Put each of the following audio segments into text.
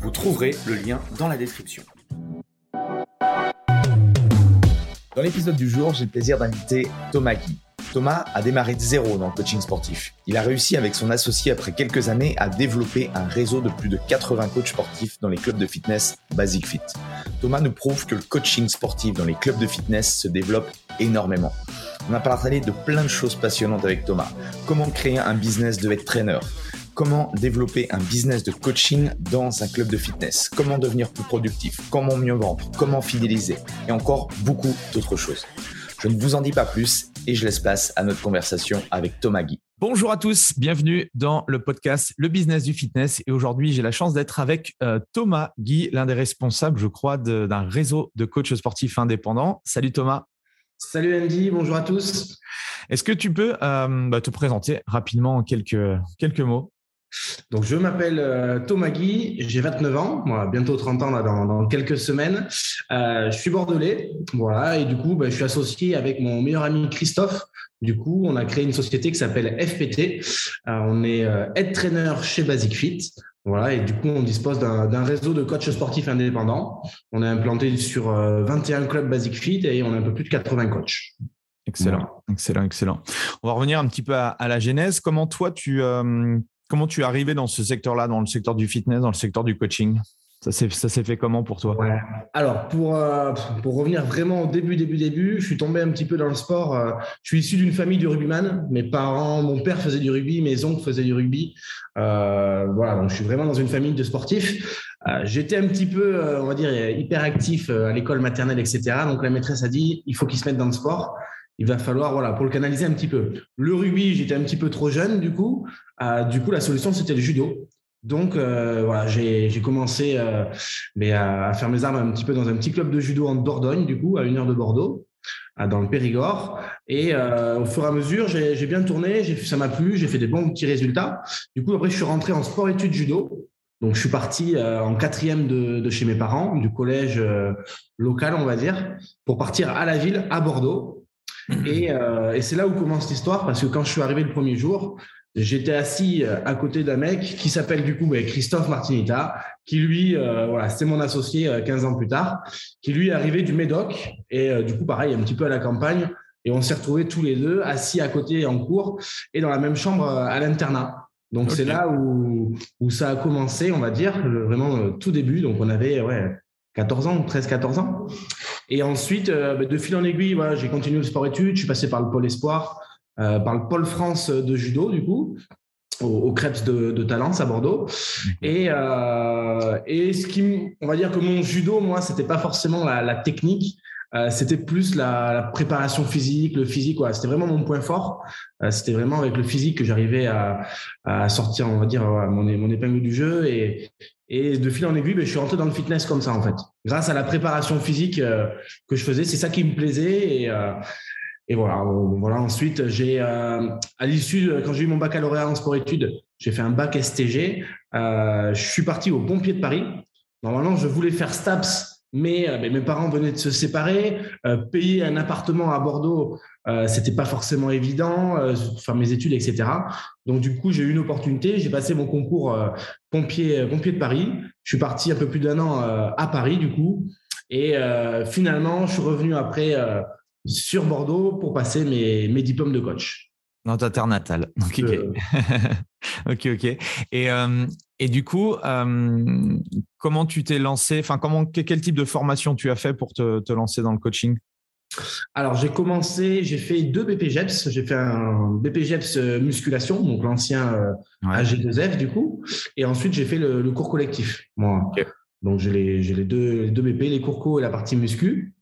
Vous trouverez le lien dans la description. Dans l'épisode du jour, j'ai le plaisir d'inviter Thomas Guy. Thomas a démarré de zéro dans le coaching sportif. Il a réussi avec son associé après quelques années à développer un réseau de plus de 80 coachs sportifs dans les clubs de fitness Basic Fit. Thomas nous prouve que le coaching sportif dans les clubs de fitness se développe énormément. On a parlé de plein de choses passionnantes avec Thomas. Comment créer un business de head trainer Comment développer un business de coaching dans un club de fitness Comment devenir plus productif Comment mieux vendre Comment fidéliser Et encore beaucoup d'autres choses. Je ne vous en dis pas plus et je laisse place à notre conversation avec Thomas Guy. Bonjour à tous, bienvenue dans le podcast Le Business du Fitness. Et aujourd'hui, j'ai la chance d'être avec euh, Thomas Guy, l'un des responsables, je crois, d'un réseau de coachs sportifs indépendants. Salut Thomas. Salut Andy, bonjour à tous. Est-ce que tu peux euh, bah, te présenter rapidement en quelques, quelques mots? Donc, je m'appelle euh, Thomas Guy, j'ai 29 ans, bientôt 30 ans là, dans, quelques semaines. Euh, je suis bordelais, voilà, et du coup, bah, je suis associé avec mon meilleur ami Christophe. Du coup, on a créé une société qui s'appelle FPT. on est head trainer chez Basic Fit. Voilà, et du coup, on dispose d'un réseau de coachs sportifs indépendants. On est implanté sur 21 clubs Basic Fit et on a un peu plus de 80 coachs. Excellent, excellent, excellent. On va revenir un petit peu à, la genèse. Comment toi, tu, euh, comment tu es arrivé dans ce secteur-là, dans le secteur du fitness, dans le secteur du coaching? Ça s'est fait comment pour toi? Alors, pour, euh, pour revenir vraiment au début, début, début, je suis tombé un petit peu dans le sport. Euh, je suis issu d'une famille de rugbyman. Mes parents, mon père faisait du rugby, mes oncles faisaient du rugby. Euh, voilà, donc je suis vraiment dans une famille de sportifs. J'étais un petit peu, on va dire, hyper actif à l'école maternelle, etc. Donc la maîtresse a dit, il faut qu'il se mette dans le sport il va falloir, pour le canaliser un petit peu. Le rugby, j'étais un petit peu trop jeune, du coup. du coup, la solution, c'était le judo. Donc euh, voilà, j'ai commencé euh, mais à, faire mes armes un petit peu dans un petit club de judo en Dordogne, du coup, à une heure de Bordeaux, dans le Périgord. Et euh, au fur et à mesure, j'ai bien tourné, ça m'a plu, j'ai fait des bons petits résultats. Du coup, après, je suis rentré en sport-études judo. Donc, je suis parti en quatrième de, chez mes parents, du collège local, on va dire, pour partir à la ville, à Bordeaux. Et, et c'est là où commence l'histoire, parce que quand je suis arrivé le premier jour, j'étais assis euh, à côté d'un mec qui s'appelle du coup Christophe Martinita, qui lui, euh, voilà, c'est mon associé 15 euh, ans plus tard, qui lui est arrivé du Médoc et du coup pareil un petit peu à la campagne et on s'est retrouvés tous les deux assis à côté en cours et dans la même chambre à l'internat. Donc c'est là où, où ça a commencé, on va dire, vraiment tout début. Donc on avait ouais, 14 ans, 13-14 ans. Et ensuite, bah, de fil en aiguille, voilà, j'ai continué le sport-études, je suis passé par le pôle espoir, euh, par le pôle France de judo, du coup, au, au de, de, Talence à Bordeaux. Mhm. Et, euh, et ce qui, on va dire que mon judo, moi, c'était pas forcément la, la technique. Euh, c'était plus la, la, préparation physique, le physique. Ouais. C'était vraiment mon point fort. Euh, c'était vraiment avec le physique que j'arrivais à, à, sortir, on va dire, mon, mon épingle du jeu. Et, et de fil en aiguille, ben, je suis rentré dans le fitness comme ça, en fait. Grâce à la préparation physique euh, que je faisais, c'est ça qui me plaisait. Et, et voilà. Ensuite, j'ai euh, à l'issue, quand j'ai eu mon baccalauréat en sport-études, j'ai fait un bac STG. Euh, je suis parti au Pompier de Paris. Normalement, je voulais faire STAPS, mais, euh, mes parents venaient de se séparer. payer un appartement à Bordeaux, c'était pas forcément évident. faire mes études, etc. Donc du coup, j'ai eu une opportunité. J'ai passé mon concours pompier, pompier de Paris. Je suis parti un peu plus d'un an à Paris, du coup. Et finalement, je suis revenu après sur Bordeaux pour passer mes diplômes de coach. Dans ta terre natale. Ok, ok. ok, Et, euh, et du coup, euh, comment tu t'es lancé Enfin, comment quel type de formation tu as fait pour te, te lancer dans le coaching? Alors, j'ai commencé, j'ai fait deux BPGEPS. J'ai fait un BPGEPS euh, musculation, donc l'ancien AG2F du coup. Et ensuite, j'ai fait le, cours collectif. Moi. Donc, j'ai les, les, deux, les deux BP, les cours co et la partie muscu.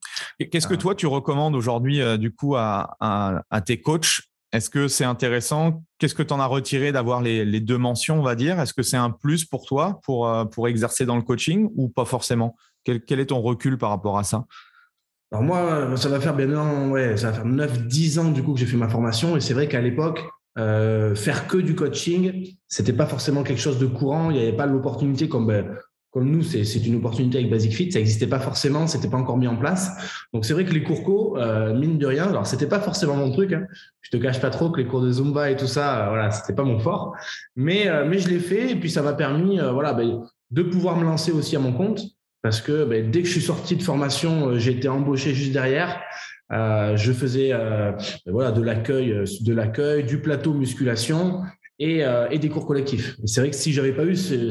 Qu'est-ce que toi, tu recommandes aujourd'hui, euh, du coup, à, tes coachs Est-ce que c'est intéressant? Qu'est-ce que tu en as retiré d'avoir les, deux mentions, on va dire? Est-ce que c'est un plus pour toi pour, euh, exercer dans le coaching ou pas forcément? Quel, est ton recul par rapport à ça? Alors moi, ça va faire bien ouais, ça va faire 9-10 ans du coup que j'ai fait ma formation. Et c'est vrai qu'à l'époque, euh, faire que du coaching, c'était pas forcément quelque chose de courant. Il n'y avait pas l'opportunité comme ben, comme nous, c'est une opportunité avec Basic Fit, ça n'existait pas forcément, c'était pas encore mis en place. Donc c'est vrai que les cours co, euh, mine de rien, alors c'était pas forcément mon truc. Hein. Je te cache pas trop que les cours de Zumba et tout ça, euh, voilà, c'était pas mon fort. Mais euh, mais je l'ai fait et puis ça m'a permis, voilà, ben, de pouvoir me lancer aussi à mon compte parce que ben, dès que je suis sorti de formation, j'ai été embauché juste derrière. je faisais ben, voilà de l'accueil, de l'accueil, du plateau musculation et, et des cours collectifs. Et c'est vrai que si j'avais pas eu ce,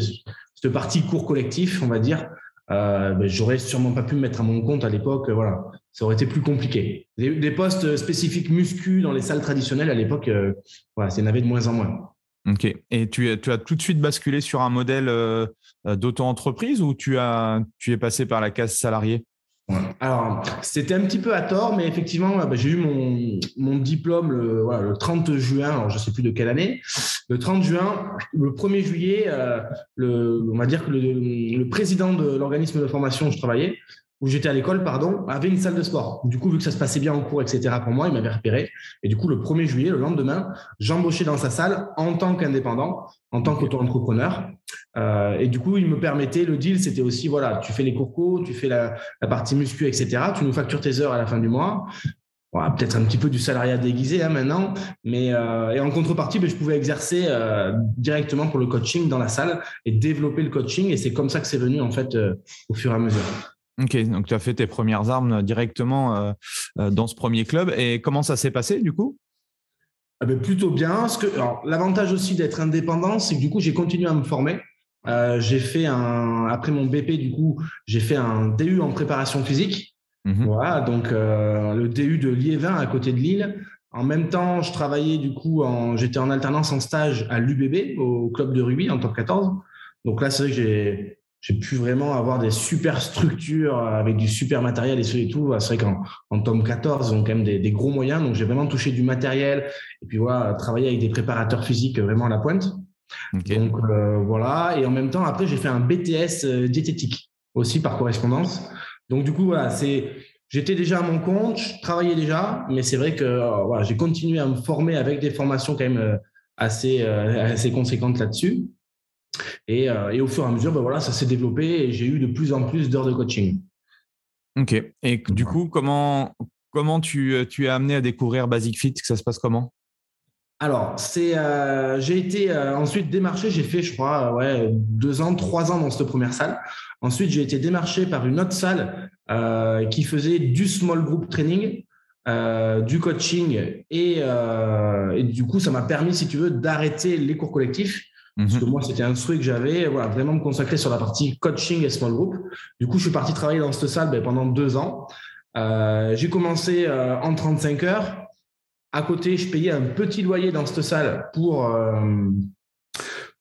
cette partie cours collectif, on va dire, euh, ben, j'aurais sûrement pas pu me mettre à mon compte à l'époque. Voilà, ça aurait été plus compliqué. Des, postes spécifiques muscu dans les salles traditionnelles à l'époque, euh, voilà, c'est avait de moins en moins. Ok. Et tu, as tout de suite basculé sur un modèle euh, d'auto-entreprise ou tu, as, tu es passé par la case salariée? Alors, c'était un petit peu à tort, mais effectivement, bah, j'ai eu mon, mon diplôme le, voilà, le, 30 juin, je ne sais plus de quelle année. Le 30 juin, le 1er juillet, euh, on va dire que le, le président de l'organisme de formation où je travaillais où j'étais à l'école, pardon, avait une salle de sport. Du coup, vu que ça se passait bien en cours, etc., pour moi, il m'avait repéré. Et du coup, le 1er juillet, le lendemain, j'embauchais dans sa salle en tant qu'indépendant, en tant qu'auto-entrepreneur. Euh, et du coup, il me permettait, le deal, c'était aussi, voilà, tu fais les cours tu fais la, partie muscu, etc., tu nous factures tes heures à la fin du mois. peut-être un petit peu du salariat déguisé hein, maintenant, mais euh, et en contrepartie, ben, je pouvais exercer euh, directement pour le coaching dans la salle et développer le coaching. Et c'est comme ça que c'est venu en fait au fur et à mesure. Ok, donc tu as fait tes premières armes directement euh, euh, dans ce premier club. Et comment ça s'est passé du coup? Ah ben, Plutôt bien. L'avantage aussi d'être indépendant, c'est que du coup, j'ai continué à me former. Euh, j'ai fait un, après mon BP, du coup, j'ai fait un DU en préparation physique. Mmh voilà, donc le DU de Liévin à côté de Lille. En même temps, je travaillais du coup, j'étais en alternance en stage à l'UBB, au club de rugby en top 14. Donc là, c'est vrai que j'ai j'ai pu vraiment avoir des super structures avec du super matériel et ce et tout. C'est vrai qu'en en tome 14, ils ont quand même des, gros moyens. Donc, j'ai vraiment touché du matériel et puis voilà, travailler avec des préparateurs physiques vraiment à la pointe. Donc, euh, voilà. Et en même temps, après, j'ai fait un BTS euh, diététique aussi par correspondance. Donc, du coup, voilà, c'est, j'étais déjà à mon compte, je travaillais déjà, mais c'est vrai que euh, voilà, j'ai continué à me former avec des formations quand même assez, assez conséquentes là-dessus. Euh, et, au fur et à mesure, ben voilà, ça s'est développé et j'ai eu de plus en plus d'heures de coaching. Ok. Et du coup, comment, comment tu, euh, tu es amené à découvrir Basic Fit? Ça se passe comment? Alors, c'est, euh, j'ai été ensuite démarché, j'ai fait, je crois, ouais, deux ans, trois ans dans cette première salle. Ensuite, j'ai été démarché par une autre salle qui faisait du small group training, du coaching, et, et, du coup, ça m'a permis, si tu veux, d'arrêter les cours collectifs parce que mhm. moi, c'était un souhait que j'avais, voilà, vraiment me consacrer sur la partie coaching et small group. Du coup, je suis parti travailler dans cette salle ben, pendant deux ans. Euh, j'ai commencé euh, en 35 heures. À côté, je payais un petit loyer dans cette salle pour, euh,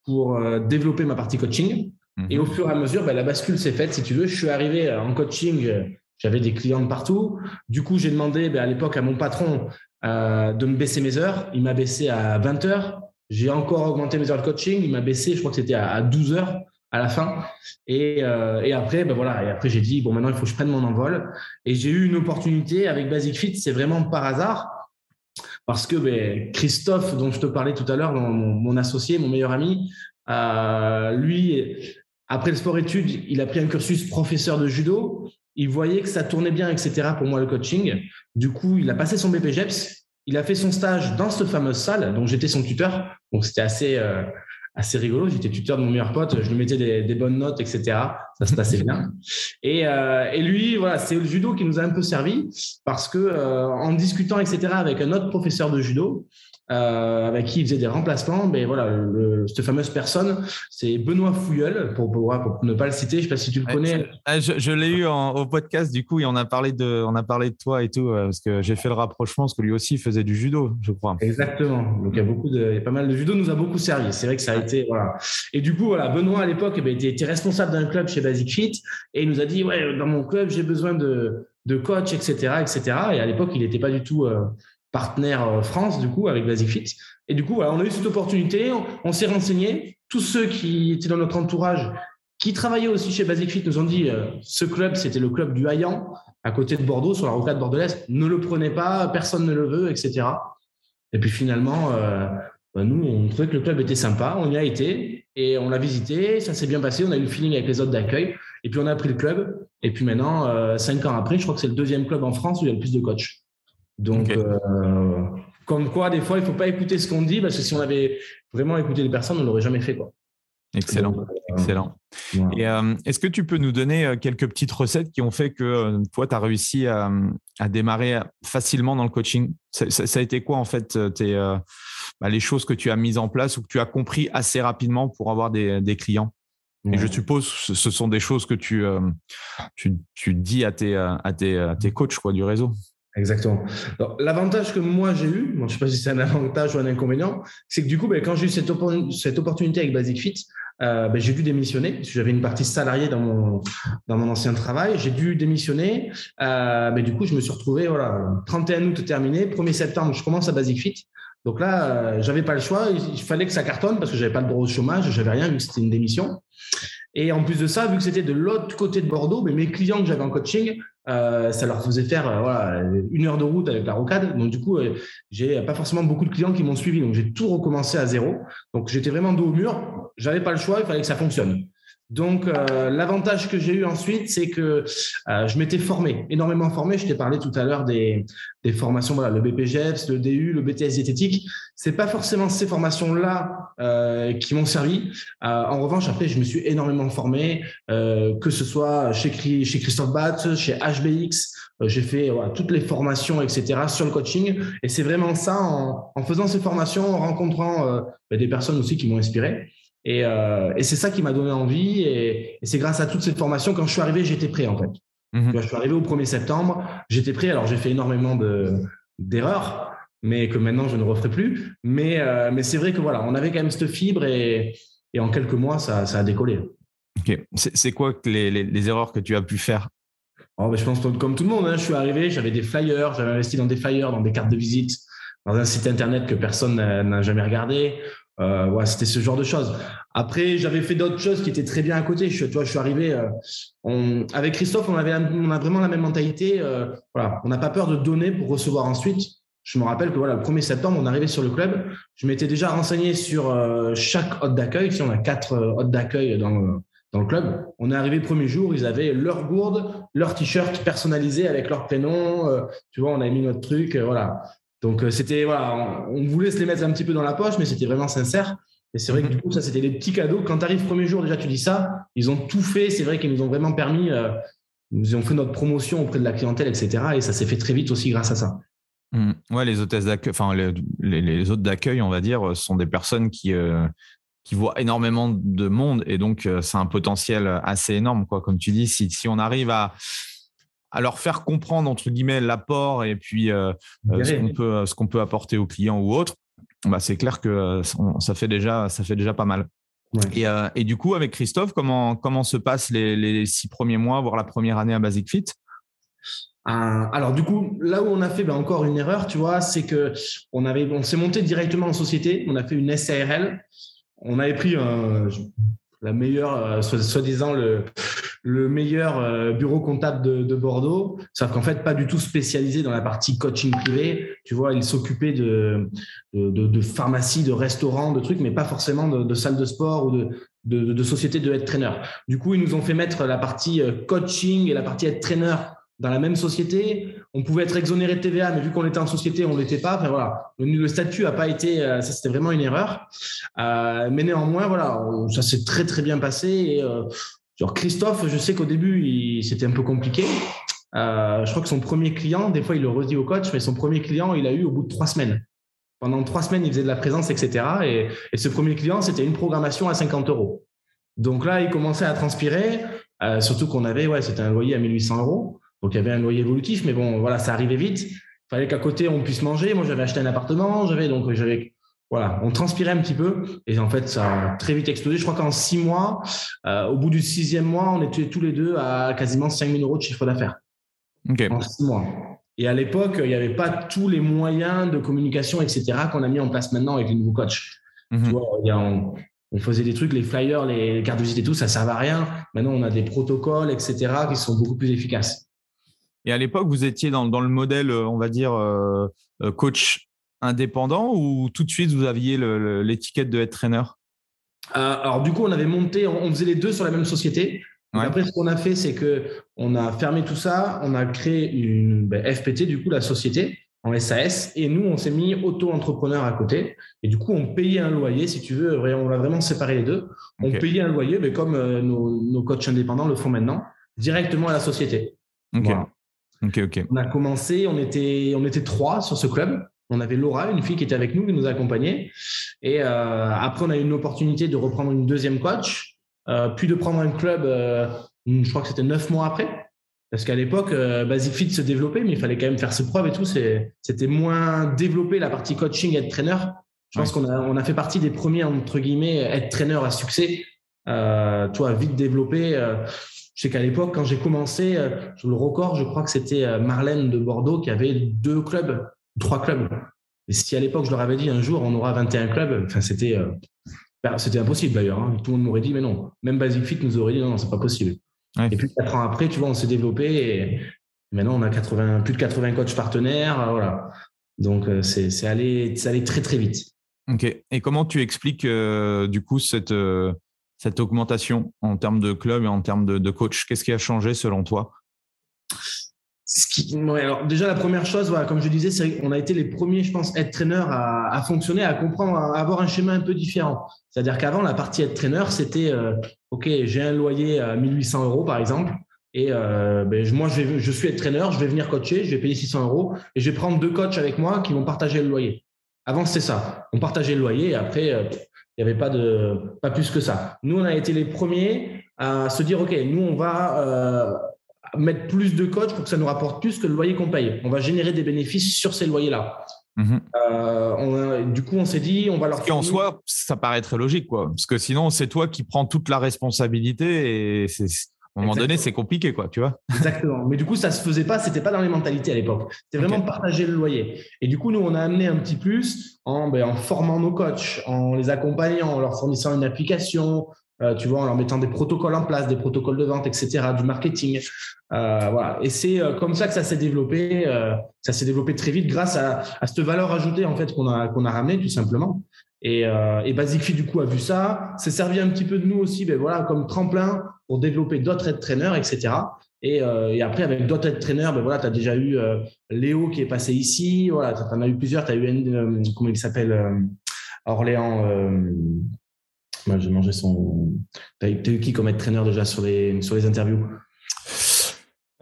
pour développer ma partie coaching. Mhm. Et au fur et à mesure, ben, la bascule s'est faite. Si tu veux, je suis arrivé en coaching. J'avais des clients de partout. Du coup, j'ai demandé ben, à l'époque à mon patron de me baisser mes heures. Il m'a baissé à 20 heures. J'ai encore augmenté mes heures de coaching. Il m'a baissé, je crois que c'était à 12 heures à la fin. Et, euh, et après, ben voilà. Et après, j'ai dit bon, maintenant il faut que je prenne mon envol. Et j'ai eu une opportunité avec Basic Fit. C'est vraiment par hasard parce que ben, Christophe, dont je te parlais tout à l'heure, mon, mon, associé, mon meilleur ami, euh, lui, après le sport-études, il a pris un cursus professeur de judo. Il voyait que ça tournait bien, etc. Pour moi, le coaching. Du coup, il a passé son BPGEPS il a fait son stage dans cette fameuse salle, donc j'étais son tuteur. Donc c'était assez, euh, assez rigolo. J'étais tuteur de mon meilleur pote, je lui mettais des, bonnes notes, etc. Ça se passait bien. Et, euh, et lui, voilà, c'est le judo qui nous a un peu servi parce que euh, en discutant, etc., avec un autre professeur de judo, euh, avec qui il faisait des remplacements. Mais voilà, cette fameuse personne, c'est Benoît Fouilleul, pour, pour, ne pas le citer. Je ne sais pas si tu le connais. Ah, je, l'ai eu au podcast, du coup, et on a parlé de, on a parlé de toi et tout, euh, parce que j'ai fait le rapprochement, parce que lui aussi faisait du judo, je crois. Exactement. Donc il y a beaucoup de, pas mal de judo, nous a beaucoup servi. C'est vrai que ça a été, voilà. Et du coup, voilà, Benoît à l'époque, eh ben, était, responsable d'un club chez Basic Fit, et il nous a dit, ouais, dans mon club, j'ai besoin de de coach, etc., etc. Et à l'époque, il n'était pas du tout, euh, partenaire France, du coup, avec Basic Fit. Et du coup, on a eu cette opportunité, on, s'est renseigné. Tous ceux qui étaient dans notre entourage, qui travaillaient aussi chez Basic Fit, nous ont dit ce club, c'était le club du Hayan, à côté de Bordeaux, sur la rocade bordelaise. Ne le prenez pas, personne ne le veut, etc. Et puis finalement, bah, nous, on trouvait que le club était sympa, on y a été et on l'a visité, ça s'est bien passé, on a eu le feeling avec les autres d'accueil et puis on a pris le club. Et puis maintenant, euh, cinq ans après, je crois que c'est le deuxième club en France où il y a le plus de coachs. Donc, euh, comme quoi, des fois, il ne faut pas écouter ce qu'on dit parce que si on avait vraiment écouté les personnes, on ne l'aurait jamais fait. Quoi. Excellent, euh, excellent. Et est-ce que tu peux nous donner quelques petites recettes qui ont fait que toi, tu as réussi à, démarrer facilement dans le coaching? Ça, a été quoi en fait tes, bah, les choses que tu as mises en place ou que tu as compris assez rapidement pour avoir des, clients? Et je suppose que ce sont des choses que tu, tu, dis à tes, à, tes, à tes coachs quoi, du réseau. Exactement. L'avantage que moi j'ai eu, je ne sais pas si c'est un avantage ou un inconvénient, c'est que du coup, ben, quand j'ai eu cette, opportunité avec Basic Fit, euh, ben, j'ai dû démissionner parce que j'avais une partie salariée dans mon, ancien travail. J'ai dû démissionner. Euh, ben, du coup, je me suis retrouvé, voilà, 31 août terminé, 1er septembre, je commence à Basic Fit. Donc là, euh, j'avais pas le choix. Il fallait que ça cartonne parce que j'avais pas le droit au chômage, j'avais rien vu que c'était une démission. Et en plus de ça, vu que c'était de l'autre côté de Bordeaux, mais mes clients que j'avais en coaching, euh, ça leur faisait faire euh, voilà, une heure de route avec la rocade. Donc du coup, euh, j'ai pas forcément beaucoup de clients qui m'ont suivi. Donc j'ai tout recommencé à zéro. Donc j'étais vraiment dos au mur. J'avais pas le choix. Il fallait que ça fonctionne. Donc, euh, l'avantage que j'ai eu ensuite, c'est que euh, je m'étais formé, énormément formé. Je t'ai parlé tout à l'heure des, formations, voilà, le BPGEPS, le DU, le BTS diététique. C'est pas forcément ces formations-là euh, qui m'ont servi. en revanche, après, je me suis énormément formé, que ce soit chez, Christophe Batt, chez HBX. j'ai fait voilà, toutes les formations, etc., sur le coaching. Et c'est vraiment ça, en, en, faisant ces formations, en rencontrant ben, des personnes aussi qui m'ont inspiré. Euh, et, c'est ça qui m'a donné envie. Et, c'est grâce à toutes ces formations, quand je suis arrivé, j'étais prêt en fait. Mhm. Je suis arrivé au 1er septembre, j'étais prêt. Alors j'ai fait énormément d'erreurs, mais que maintenant je ne referai plus. Mais, euh, mais c'est vrai que voilà, on avait quand même cette fibre et, et en quelques mois, ça, ça a décollé. Ok. C'est quoi les, les, erreurs que tu as pu faire? Oh, ben, Je pense comme tout le monde, hein, je suis arrivé, j'avais des flyers, j'avais investi dans des flyers, dans des cartes de visite, dans un site internet que personne n'a jamais regardé. Euh, ouais, c'était ce genre de choses. Après, j'avais fait d'autres choses qui étaient très bien à côté. Je, tu je suis arrivé. Euh, on, avec Christophe, on avait, on a vraiment la même mentalité. Euh, voilà, on n'a pas peur de donner pour recevoir ensuite. Je me rappelle que voilà, le 1er septembre, on arrivait sur le club. Je m'étais déjà renseigné sur euh, chaque hôte d'accueil. Si on a quatre euh, hôtes d'accueil dans dans le club, on est arrivé le premier jour, ils avaient leur gourde, leur t-shirt personnalisé avec leur prénom. Euh, tu vois, on a mis notre truc. voilà. Donc, euh, c'était, voilà, on, voulait se les mettre un petit peu dans la poche, mais c'était vraiment sincère. Et c'est vrai que du coup, ça, c'était des petits cadeaux. Quand tu arrives premier jour, déjà, tu dis ça. Ils ont tout fait. C'est vrai qu'ils nous ont vraiment permis, euh, nous ont fait notre promotion auprès de la clientèle, etc. Et ça s'est fait très vite aussi grâce à ça. Mmh. Ouais, les hôtesses d'accueil, enfin, les, les, hôtes d'accueil, on va dire, sont des personnes qui, euh, qui voient énormément de monde. Et donc, c'est un potentiel assez énorme, quoi. Comme tu dis, si, si on arrive à à leur faire comprendre entre guillemets l'apport et puis euh, euh, ce qu'on peut ce qu'on peut apporter aux clients ou autres, bah, c'est clair que euh, ça fait déjà ça fait déjà pas mal. Et, et, du coup, avec Christophe, comment, comment se passent les, les, six premiers mois, voire la première année à Basic Fit? Alors du coup, là où on a fait ben, encore une erreur, tu vois, c'est que on avait, on s'est monté directement en société, on a fait une SARL, on avait pris la meilleure, soi-disant le, le meilleur euh, bureau comptable de, Bordeaux, sauf qu'en fait, pas du tout spécialisé dans la partie coaching privé. Tu vois, il s'occupait de, de, pharmacie, de restaurants, de trucs, mais pas forcément de, salles de sport ou de, de, de sociétés de head trainer. Du coup, ils nous ont fait mettre la partie euh, coaching et la partie head trainer dans la même société. On pouvait être exonéré de TVA, mais vu qu'on était en société, on ne l'était pas. Enfin, voilà. Le, statut a pas été, euh, ça c'était vraiment une erreur. mais néanmoins, voilà, ça s'est très très bien passé. Et, Genre Christophe, je sais qu'au début, c'était un peu compliqué. Euh, je crois que son premier client, des fois il le redit au coach, mais son premier client, il a eu au bout de trois semaines. Pendant trois semaines, il faisait de la présence, etc. Et, et ce premier client, c'était une programmation à 50 euros. Donc là, il commençait à transpirer, euh, surtout qu'on avait, ouais, c'était un loyer à 1800 euros. Donc il y avait un loyer évolutif, mais bon, voilà, ça arrivait vite. Il fallait qu'à côté, on puisse manger. Moi, j'avais acheté un appartement, j'avais donc j'avais voilà, on transpirait un petit peu et en fait, ça a très vite explosé. Je crois qu'en six mois, euh, au bout du sixième mois, on était tous les deux à quasiment 5 000 euros de chiffre d'affaires. En six mois. Et à l'époque, il n'y avait pas tous les moyens de communication, etc., qu'on a mis en place maintenant avec les nouveaux coachs. Tu Mhm. vois, a- on, on faisait des trucs, les flyers, les cartes de visite et tout, ça ne servait à rien. Maintenant, on a des protocoles, etc., qui sont beaucoup plus efficaces. Et à l'époque, vous étiez dans, dans le modèle, euh, on va dire, euh, euh, coach indépendant ou tout de suite vous aviez l'étiquette de head trainer Euh, alors du coup, on avait monté, on, on faisait les deux sur la même société. Ouais. Après, ce qu'on a fait, c'est que on a fermé tout ça, on a créé une ben, FPT, du coup, la société en SAS, et nous, on s'est mis auto-entrepreneur à côté. Et du coup, on payait un loyer, si tu veux, on a vraiment séparé les deux. On payait un loyer, mais comme euh, nos, nos coachs indépendants le font maintenant, directement à la société. Voilà. On a commencé, on était, on était trois sur ce club. On avait Laura, une fille qui était avec nous, qui nous accompagnait. Et euh, après, on a eu une opportunité de reprendre une deuxième coach, euh, puis de prendre un club, euh, je crois que c'était neuf mois après. Parce qu'à l'époque, Basic Fit se développait, mais il fallait quand même faire ses preuves et tout. C'était moins développé la partie coaching et être trainer. Je pense qu'on a, on a fait partie des premiers, entre guillemets, être trainer à succès. Euh, toi, vite développé. Euh, je sais qu'à l'époque, quand j'ai commencé, euh, le record, je crois que c'était euh, Marlène de Bordeaux qui avait deux clubs, trois clubs. Et si à l'époque, je leur avais dit un jour, on aura 21 clubs, enfin, c'était, euh, ben, c'était impossible d'ailleurs. hein. Tout le monde m'aurait dit, mais non. Même Basic Fit nous aurait dit, non, non, c'est pas possible. Ouais. Et puis, quatre ans après, tu vois, on s'est développé et maintenant, on a 80, plus de 80 coachs partenaires. Voilà. Donc, c'est, allé, allé très, très vite. Ok. Et comment tu expliques du coup cette, cette augmentation en termes de club et en termes de, coach Qu'est-ce qui a changé selon toi? Ce qui- alors déjà, la première chose, voilà, comme je disais, c'est qu'on a été les premiers, je pense, head trainer à, fonctionner, à comprendre, à avoir un schéma un peu différent. C'est-à-dire qu'avant, la partie head trainer, c'était euh, OK, j'ai un loyer à 1800 euros, par exemple, et euh, ben, moi, je, vais, suis head trainer, je vais venir coacher, je vais payer 600 euros, et je vais prendre deux coachs avec moi qui vont partager le loyer. Avant, c'était ça. On partageait le loyer, et après, euh, il n'y avait pas, de, pas plus que ça. Nous, on a été les premiers à se dire OK, nous, on va. euh, mettre plus de coachs pour que ça nous rapporte plus que le loyer qu'on paye. On va générer des bénéfices sur ces loyers-là. Mhm. Euh, on a- du coup, on s'est dit, on va leur qu'en fournir- soi, ça paraît très logique, quoi. Parce que sinon, c'est toi qui prends toute la responsabilité et c'est, à un moment donné, c'est compliqué, quoi, tu vois. Exactement. Mais du coup, ça se faisait pas, c'était pas dans les mentalités à l'époque. C'était vraiment partager le loyer. Et du coup, nous, on a amené un petit plus en, ben, en formant nos coachs, en les accompagnant, en leur fournissant une application, euh, tu vois, en leur mettant des protocoles en place, des protocoles de vente, etc., du marketing. Euh, voilà. Et c'est euh, comme ça que ça s'est développé. euh, ça s'est développé très vite grâce à, à cette valeur ajoutée en fait qu'on a qu'on a ramené tout simplement. Et, euh, et Basic du coup a vu ça, s'est servi un petit peu de nous aussi, ben voilà, comme tremplin pour développer d'autres head trainers, etc. Et, euh, et après, avec d'autres head trainers, ben voilà, tu as déjà eu euh, Léo qui est passé ici. Voilà, tu en as eu plusieurs. Tu as eu, euh, comment il s'appelle euh, Orléans. Moi, j'ai mangé son. Tu as, eu qui comme head trainer déjà sur les, sur les interviews?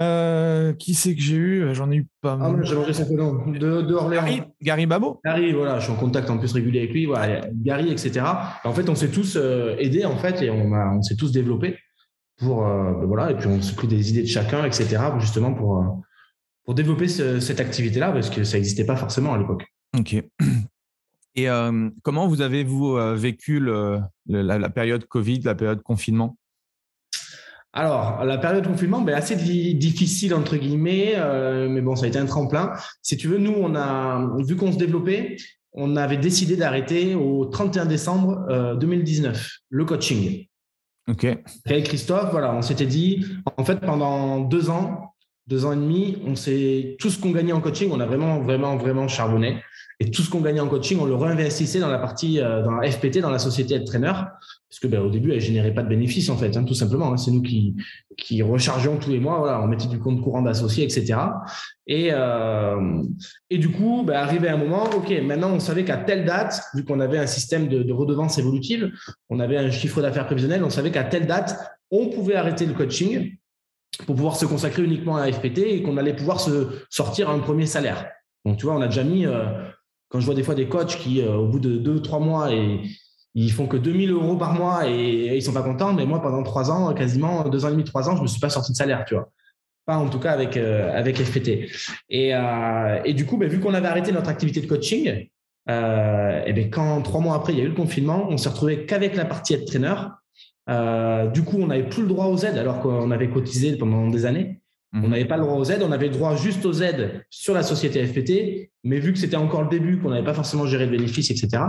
Euh, qui c'est que j'ai eu? J'en ai eu pas Ah, mal. j'ai mangé son prénom. De, de Orléans. Gary, Gary Babo Gary, voilà, je suis en contact en plus régulier avec lui, voilà, Gary, etc. En fait, on s'est tous aidés, en fait, et on, on s'est tous développés pour, euh, ben voilà, et puis on s'est pris des idées de chacun, etc. Justement pour, euh, pour développer ce- cette activité-là, parce que ça n'existait pas forcément à l'époque. Ok. Et euh, comment vous avez vous vécu le- le- la, la période Covid, la période confinement? Alors, la période de confinement, ben, assez di- difficile, entre guillemets, euh, mais bon, ça a été un tremplin. Si tu veux, nous, on a, vu qu'on se développait, on avait décidé d'arrêter au 31 décembre euh, 2019 le coaching. Ok. Avec Christophe, voilà, on s'était dit, en fait, pendant deux ans, deux ans et demi, on tout ce qu'on gagnait en coaching, on a vraiment, vraiment, vraiment charbonné. Et tout ce qu'on gagnait en coaching, on le réinvestissait dans la partie, euh, dans la FPT, dans la société de trainer, parce que ben, au début, elle générait pas de bénéfices en fait, hein, tout simplement. hein. C'est nous qui qui rechargeons tous les mois, on mettait du compte courant d'associés, etc. Et euh, et du coup, ben, arrivé un moment, ok, maintenant on savait qu'à telle date, vu qu'on avait un système de, de redevance évolutive, on avait un chiffre d'affaires prévisionnel, on savait qu'à telle date, on pouvait arrêter le coaching pour pouvoir se consacrer uniquement à la FPT et qu'on allait pouvoir se sortir un premier salaire. Donc, tu vois, on a déjà mis, euh, quand je vois des fois des coachs qui, euh, au bout de deux, trois mois, et ils font que 2000 euros par mois et, et ils sont pas contents, mais moi, pendant trois ans, quasiment deux ans et demi, trois ans, je me suis pas sorti de salaire, tu vois. Pas en tout cas avec, euh, avec FPT. Et, et du coup, ben, vu qu'on avait arrêté notre activité de coaching, et ben, quand trois mois après, il y a eu le confinement, on s'est retrouvé qu'avec la partie aide trainer. Euh, du coup, on n'avait plus le droit aux aides alors qu'on avait cotisé pendant des années. On n'avait pas le droit au Z, on avait le droit juste au Z sur la société FPT, mais vu que c'était encore le début, qu'on n'avait pas forcément géré de bénéfices, etc.,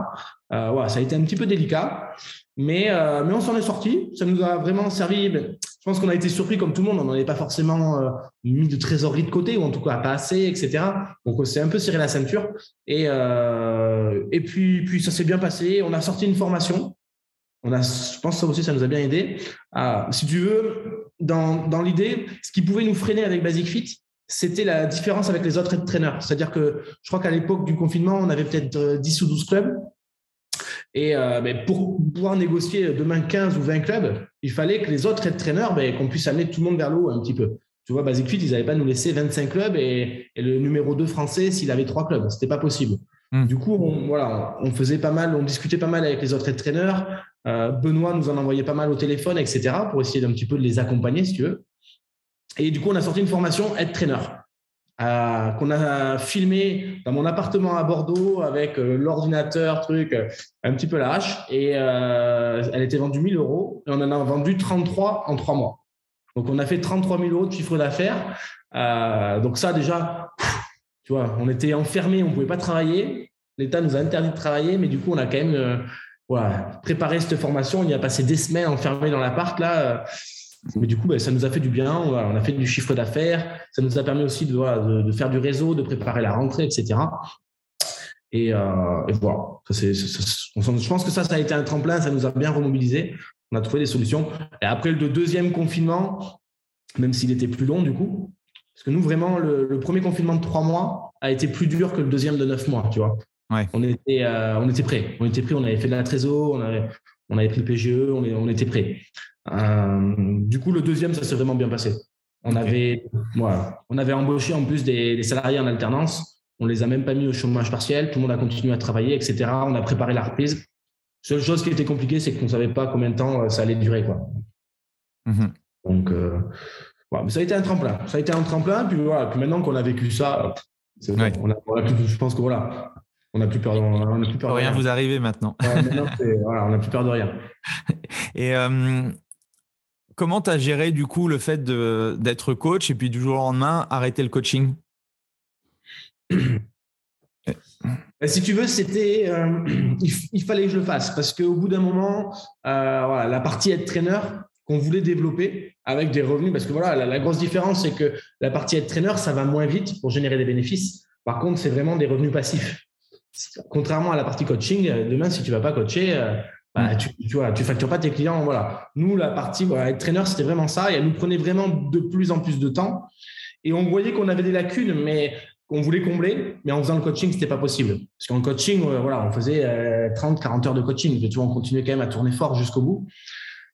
euh, voilà, ça a été un petit peu délicat. Mais, euh, mais on s'en est sorti. Ça nous a vraiment servi. Je pense qu'on a été surpris comme tout le monde. On n'en avait pas forcément euh, mis de trésorerie de côté, ou en tout cas pas assez, etc. Donc on s'est un peu serré la ceinture. Et, et puis, puis ça s'est bien passé. On a sorti une formation. On a, je pense que ça aussi, ça nous a bien aidé. Ah, si tu veux, dans, dans l'idée, ce qui pouvait nous freiner avec Basic Fit, c'était la différence avec les autres traîneurs. C'est-à-dire que je crois qu'à l'époque du confinement, on avait peut-être 10 ou 12 clubs. Et euh, ben, pour pouvoir négocier demain 15 ou 20 clubs, il fallait que les autres traîneurs, ben, qu'on puisse amener tout le monde vers le haut un petit peu. Tu vois, Basic Fit, ils n'avaient pas nous laisser 25 clubs et, le numéro 2 français s'il avait 3 clubs. C'était pas possible. Hmm. Du coup, on, voilà, on faisait pas mal, on discutait pas mal avec les autres traîneurs. Euh, Benoît nous en envoyait pas mal au téléphone, etc., pour essayer d'un petit peu de les accompagner, si tu veux. Et du coup, on a sorti une formation Aide Trainer euh, qu'on a filmé dans mon appartement à Bordeaux avec euh, l'ordinateur, truc, un petit peu la hache. Et elle était vendue 1000 euros et on en a vendu 33 en trois mois. Donc, on a fait 33 000 euros de chiffre d'affaires. donc, ça, déjà, tu vois, on était enfermés, on ne pouvait pas travailler. L'État nous a interdit de travailler, mais du coup, on a quand même voilà, préparer cette formation. On y a passé des semaines enfermé dans l'appart là. Euh, mais du coup, ben, ça nous a fait du bien. On a fait du chiffre d'affaires. Ça nous a permis aussi de, faire du réseau, de préparer la rentrée, etc. Et, euh, et voilà. je pense que ça, ça a été un tremplin. Ça nous a bien remobilisé. On a trouvé des solutions. Et après le deuxième confinement, même s'il était plus long du coup, parce que nous, vraiment, le, premier confinement de trois mois a été plus dur que le deuxième de neuf mois, tu vois. On, était, euh, on était prêts. On était prêts, on avait fait de la trésor, on avait, on avait pris le PGE, on, on était prêts. Euh, du coup, le deuxième, ça s'est vraiment bien passé. On, avait, on avait embauché en plus des, salariés en alternance. On les a même pas mis au chômage partiel. Tout le monde a continué à travailler, etc. On a préparé la reprise. Seule chose qui était compliquée, c'est qu'on ne savait pas combien de temps euh, ça allait durer. Quoi. Mhm. Donc, ça a été un tremplin. Ça a été un tremplin. Puis, voilà, puis maintenant qu'on a vécu ça, on a, je pense que voilà, on n'a plus peur de, on plus peur rien. vous arriver maintenant. voilà, on n'a plus peur de rien. Et euh, comment tu as géré du coup le fait d'être coach et puis du jour au lendemain arrêter le coaching? Si tu veux, c'était, euh, il, fallait que je le fasse parce qu'au bout d'un moment, euh, voilà, la partie être traîneur qu'on voulait développer avec des revenus, parce que voilà, la, la grosse différence, c'est que la partie être traîneur, ça va moins vite pour générer des bénéfices. Par contre, c'est vraiment des revenus passifs contrairement à la partie coaching, euh, demain, si tu vas pas coacher, euh, bah, mm. tu, tu, vois, tu factures pas tes clients. Voilà. Nous, la partie voilà, être traîneur, c'était vraiment ça. Et elle nous prenait vraiment de plus en plus de temps. Et on voyait qu'on avait des lacunes, mais qu'on voulait combler. Mais en faisant le coaching, c'était pas possible. Parce qu'en coaching, euh, voilà, on faisait 30, 40 heures de coaching. Et tu vois, on continuait quand même à tourner fort jusqu'au bout.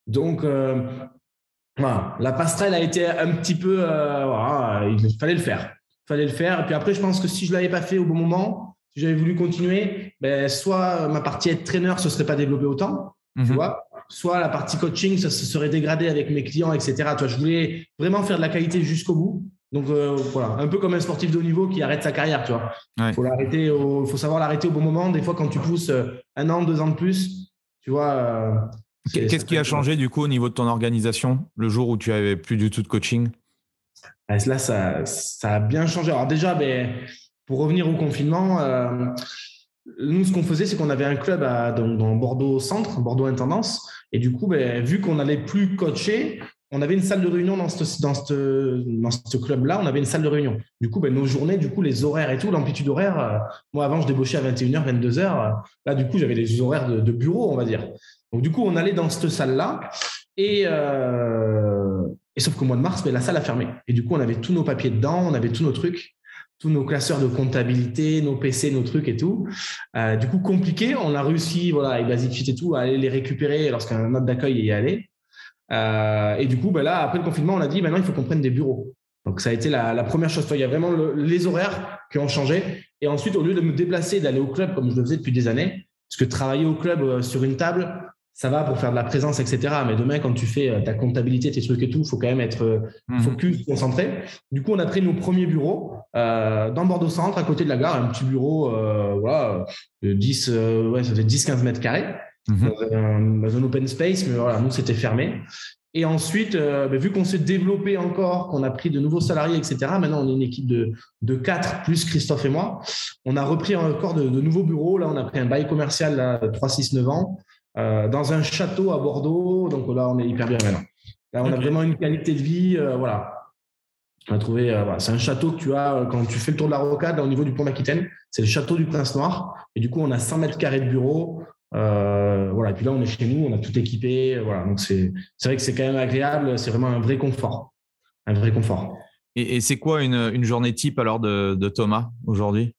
Donc, voilà, la passerelle a été un petit peu. voilà, il fallait le faire. Il fallait le faire. Et puis après, je pense que si je l'avais pas fait au bon moment, si j'avais voulu continuer, ben, soit ma partie être traîneur ne se serait pas développée autant, tu mhm. vois, soit la partie coaching, ça se serait dégradé avec mes clients, etc. Toi, je voulais vraiment faire de la qualité jusqu'au bout. Donc euh, voilà, un peu comme un sportif de haut niveau qui arrête sa carrière, tu vois. Il faut l'arrêter, faut savoir l'arrêter au bon moment. Des fois, quand tu pousses euh, un an, deux ans de plus, tu vois. Euh, qu'est-ce qui a changé du coup au niveau de ton organisation le jour où tu avais plus du tout de coaching? Ben, Là, ça, ça a bien changé. Alors déjà, ben, pour revenir au confinement, euh, nous, ce qu'on faisait, c'est qu'on avait un club à, dans, Bordeaux Centre, Bordeaux Intendance. Et du coup, ben, vu qu'on n'allait plus coacher, on avait une salle de réunion dans ce, club-là. On avait une salle de réunion. Du coup, ben, nos journées, les horaires et tout, l'amplitude horaire. Euh, moi, avant, je débauchais à 21h, 22h. là, du coup, j'avais les horaires de, bureau, on va dire. Donc, du coup, on allait dans cette salle-là. Et, euh, et sauf qu'au mois de mars, ben, la salle a fermé. Et du coup, on avait tous nos papiers dedans, on avait tous nos trucs tous nos classeurs de comptabilité, nos PC, nos trucs et tout. Euh, du coup, compliqué. On a réussi, voilà, avec Basic et tout, à aller les récupérer lorsqu'un mode d'accueil y allait. Euh, et du coup, ben là, après le confinement, on a dit maintenant, il faut qu'on prenne des bureaux. Donc, ça a été la, première chose. Il y a vraiment les horaires qui ont changé. Et ensuite, au lieu de me déplacer, d'aller au club comme je le faisais depuis des années, parce que travailler au club euh, sur une table, ça va pour faire de la présence, etc. Mais demain, quand tu fais euh, ta comptabilité, tes trucs et tout, il faut quand même être euh, mhm. focus, concentré. Du coup, on a pris nos premiers bureaux euh, dans Bordeaux Centre, à côté de la gare, un petit bureau, voilà, de 10, ouais, ça fait 10-15 mètres carrés, mhm. dans, un, open space, mais voilà, nous, c'était fermé. Et ensuite, bah, vu qu'on s'est développé encore, qu'on a pris de nouveaux salariés, etc., maintenant on est une équipe de, de 4 plus Christophe et moi. On a repris encore de, nouveaux bureaux. Là, on a pris un bail commercial là, 3, 6, 9 ans euh, dans un château à Bordeaux. Donc là, on est hyper bien maintenant. Là, on a vraiment une qualité de vie. Euh, voilà. On a trouvé, c'est un château que tu as quand tu fais le tour de la rocade au niveau du pont d'Aquitaine. C'est le château du Prince Noir. Et du coup, on a 100 mètres carrés de bureaux. Euh, voilà. Et puis là, on est chez nous, on a tout équipé. Voilà. Donc c'est vrai que c'est quand même agréable. C'est vraiment un vrai confort, un vrai confort. Et, c'est quoi une, une, journée type alors de, de Thomas aujourd'hui?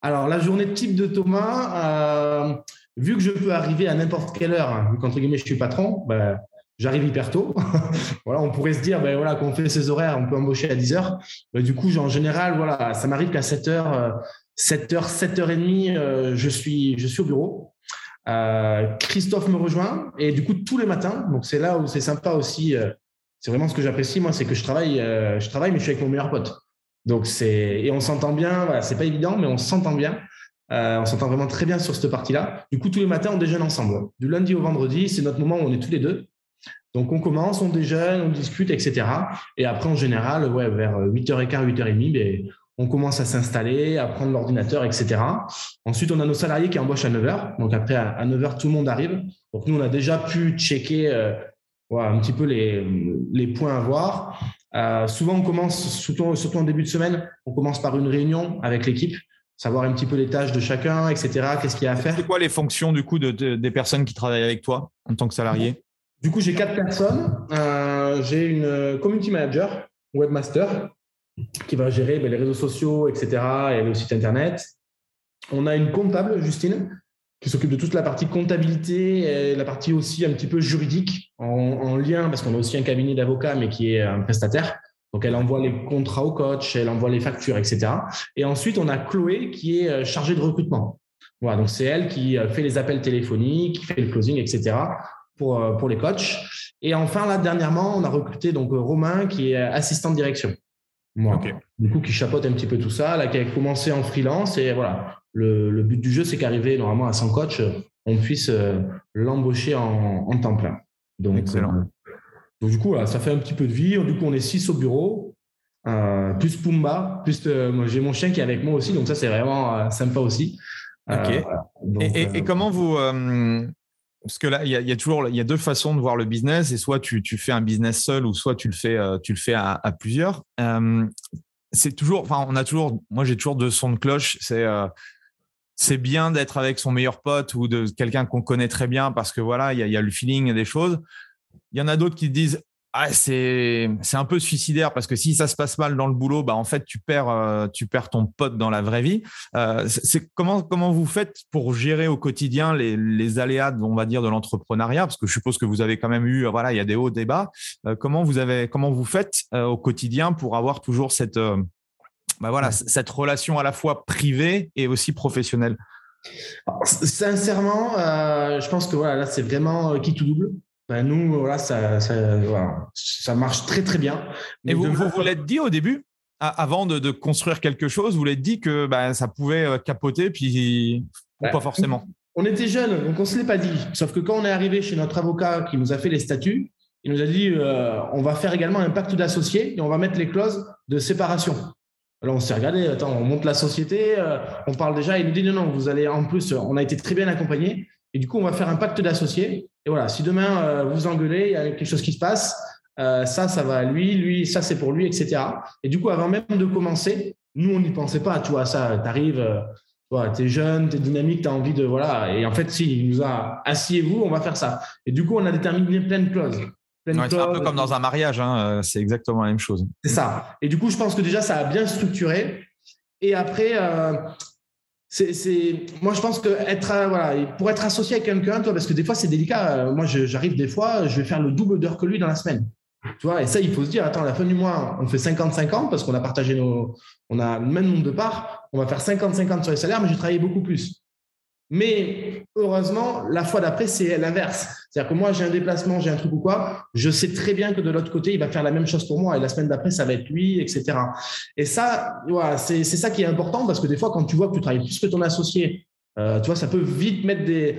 Alors la journée type de Thomas, euh, vu que je peux arriver à n'importe quelle heure, hein, vu qu'entre guillemets je suis patron, ben, j'arrive hyper tôt. voilà, on pourrait se dire, ben voilà, quand on fait ses horaires, on peut embaucher à 10 heures. Ben, du coup, en général, voilà, ça m'arrive qu'à 7 heures, 7 heures, 7 heures et demie, euh, je suis, je suis au bureau. Euh, Christophe me rejoint et du coup tous les matins, donc c'est là où c'est sympa aussi. Euh, c'est vraiment ce que j'apprécie moi, c'est que je travaille, euh, je travaille mais je suis avec mon meilleur pote. Donc c'est et on s'entend bien. Voilà, c'est pas évident mais on s'entend bien. On s'entend vraiment très bien sur cette partie-là. Du coup tous les matins on déjeune ensemble. Du lundi au vendredi, c'est notre moment où on est tous les deux. Donc on commence, on déjeune, on discute, etc. Et après en général, vers 8h15, 8h30, ben, on commence à s'installer, à prendre l'ordinateur, etc. Ensuite, on a nos salariés qui embauchent à 9h. Donc après, à 9h, tout le monde arrive. Donc nous, on a déjà pu checker euh, un petit peu les, points à voir. Euh, souvent, on commence, surtout, en début de semaine, on commence par une réunion avec l'équipe, savoir un petit peu les tâches de chacun, etc. Qu'est-ce qu'il y a à faire. C'est quoi les fonctions du coup de, des personnes qui travaillent avec toi en tant que salarié? Du coup, j'ai quatre personnes. Euh, j'ai une community manager, webmaster, qui va gérer ben, les réseaux sociaux, etc., et le site internet. On a une comptable, Justine, qui s'occupe de toute la partie comptabilité et la partie aussi un petit peu juridique, en, lien, parce qu'on a aussi un cabinet d'avocats, mais qui est un prestataire. Donc, elle envoie les contrats au coach, elle envoie les factures, etc. Et ensuite, on a Chloé qui est euh, chargée de recrutement. Voilà, donc c'est elle qui euh, fait les appels téléphoniques, qui fait le closing, etc. pour, euh, pour les coachs. Et enfin, là, dernièrement, on a recruté donc Romain qui est assistant de direction moi. Du coup, qui chapeaute un petit peu tout ça, là, qui a commencé en freelance. Et voilà, le, but du jeu, c'est qu'arriver normalement à 100 coach, on puisse euh, l'embaucher en, temps plein. Donc, Excellent. Euh, donc, du coup, ça fait un petit peu de vie. Du coup, on est six au bureau, euh, plus Pumba, plus j'ai mon chien qui est avec moi aussi. Donc, ça, c'est vraiment sympa aussi. Ok. et, comment vous, parce que là, il y, a, toujours, il y a deux façons de voir le business. Et soit tu, fais un business seul, ou soit tu le fais, euh, tu le fais à, plusieurs. Euh, c'est toujours, enfin, on a toujours, moi j'ai toujours deux sons de cloche. C'est euh, c'est bien d'être avec son meilleur pote ou de quelqu'un qu'on connaît très bien parce que voilà, il y a, y a, le feeling des choses. Il y en a d'autres qui disent ah, c'est un peu suicidaire parce que si ça se passe mal dans le boulot, bah en fait tu perds euh, tu perds ton pote dans la vraie vie. Euh, c'est comment comment vous faites pour gérer au quotidien les, les aléas on va dire de l'entrepreneuriat? Parce que je suppose que vous avez quand même eu voilà il y a des hauts des bas. Euh, comment vous avez comment vous faites au quotidien pour avoir toujours cette bah voilà cette relation à la fois privée et aussi professionnelle? sincèrement, je pense que voilà là c'est vraiment qui tout double. Ben nous, voilà, ça, ça, voilà, ça, marche très très bien. Et vous, vous, l'êtes dit au début, avant de, de, construire quelque chose, vous l'êtes dit que ben, ça pouvait euh, capoter, puis ou pas forcément? On était jeunes, donc on ne se l'est pas dit. Sauf que quand on est arrivé chez notre avocat qui nous a fait les statuts, il nous a dit euh, on va faire également un pacte d'associés et on va mettre les clauses de séparation. Alors on s'est regardé, attends, on monte la société, euh, on parle déjà, il nous dit non, non, vous allez en plus, on a été très bien accompagnés, et du coup, on va faire un pacte d'associés. Et voilà, si demain euh, vous engueulez, il y a quelque chose qui se passe, euh, ça, ça va à lui, lui, ça, c'est pour lui, etc. Et du coup, avant même de commencer, nous, on n'y pensait pas. Tu vois, ça, tu arrives, tu es jeune, tu es dynamique, tu as envie de. Voilà. Et en fait, si, il nous a asseyez-vous, on va faire ça. Et du coup, on a déterminé plein de clauses. c'est un peu comme dans un mariage, hein, c'est exactement la même chose. C'est ça. Et du coup, je pense que déjà, ça a bien structuré. Et après, euh, c'est, moi je pense que être voilà pour être associé avec quelqu'un toi parce que des fois c'est délicat euh, moi j'arrive des fois je vais faire le double d'heures que lui dans la semaine. Tu vois et ça il faut se dire attends à la fin du mois on fait 50-50 parce qu'on a partagé nos on a le même nombre de parts on va faire 50-50 sur les salaires mais j'ai travaillé beaucoup plus mais heureusement, la fois d'après, c'est l'inverse. C'est-à-dire que moi, j'ai un déplacement, j'ai un truc ou quoi, je sais très bien que de l'autre côté, il va faire la même chose pour moi et la semaine d'après, ça va être lui, etc. Et ça, voilà, c'est ça qui est important parce que des fois, quand tu vois que tu travailles plus que ton associé, euh, tu vois, ça peut vite mettre des.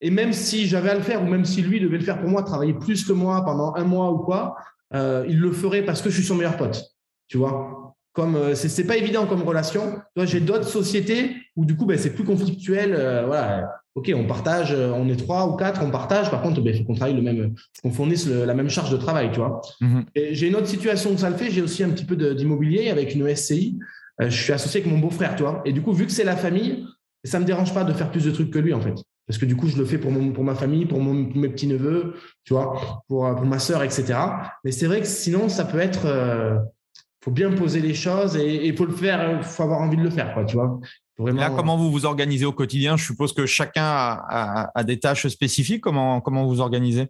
Et même si j'avais à le faire, ou même si lui devait le faire pour moi, travailler plus que moi pendant un mois ou quoi, euh, il le ferait parce que je suis son meilleur pote. Tu vois Comme euh, c'est pas évident comme relation. J'ai d'autres sociétés où du coup, ben, c'est plus conflictuel. Euh, voilà. Ok, on partage, on est trois ou quatre, on partage. Par contre, ben, il faut qu'on travaille le même, qu'on fournisse la même charge de travail, tu vois. Mm-hmm. J'ai une autre situation où ça le fait. J'ai aussi un petit peu d'immobilier avec une SCI. je suis associé avec mon beau-frère, tu vois. Et du coup, vu que c'est la famille, ça me dérange pas de faire plus de trucs que lui, en fait. Parce que du coup, je le fais pour, mon, pour ma famille, pour, mon, mes petits-neveux, tu vois, pour, pour ma sœur, etc. Mais c'est vrai que sinon, ça peut être. Euh, faut bien poser les choses et il faut le faire, faut avoir envie de le faire, quoi, tu vois. Vraiment... Là, comment vous vous organisez au quotidien? Je suppose que chacun a, a, des tâches spécifiques. Comment, comment vous organisez?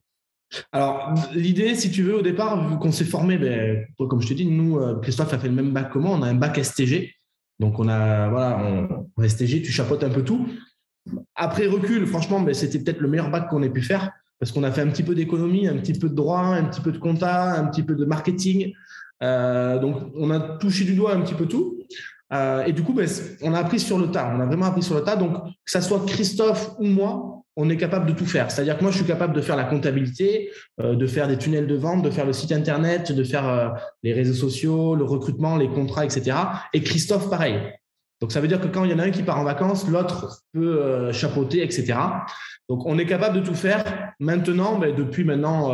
Alors, l'idée, si tu veux, au départ, vu qu'on s'est formé, ben, comme je te dis, nous, euh, Christophe a fait le même bac que moi, on a un bac STG. Donc, on a, voilà, on, STG, tu chapeautes un peu tout. Après recul, franchement, ben, c'était peut-être le meilleur bac qu'on ait pu faire parce qu'on a fait un petit peu d'économie, un petit peu de droit, un petit peu de compta, un petit peu de marketing. Euh, donc, on a touché du doigt un petit peu tout. Euh, et du coup, ben, on a appris sur le tas. On a vraiment appris sur le tas. Donc, que ça soit Christophe ou moi, on est capable de tout faire. C'est-à-dire que moi, je suis capable de faire la comptabilité, euh, de faire des tunnels de vente, de faire le site internet, de faire les réseaux sociaux, le recrutement, les contrats, etc. Et Christophe, pareil. Donc, ça veut dire que quand il y en a un qui part en vacances, l'autre peut chapeauter, etc. Donc, on est capable de tout faire. Maintenant, ben, depuis maintenant,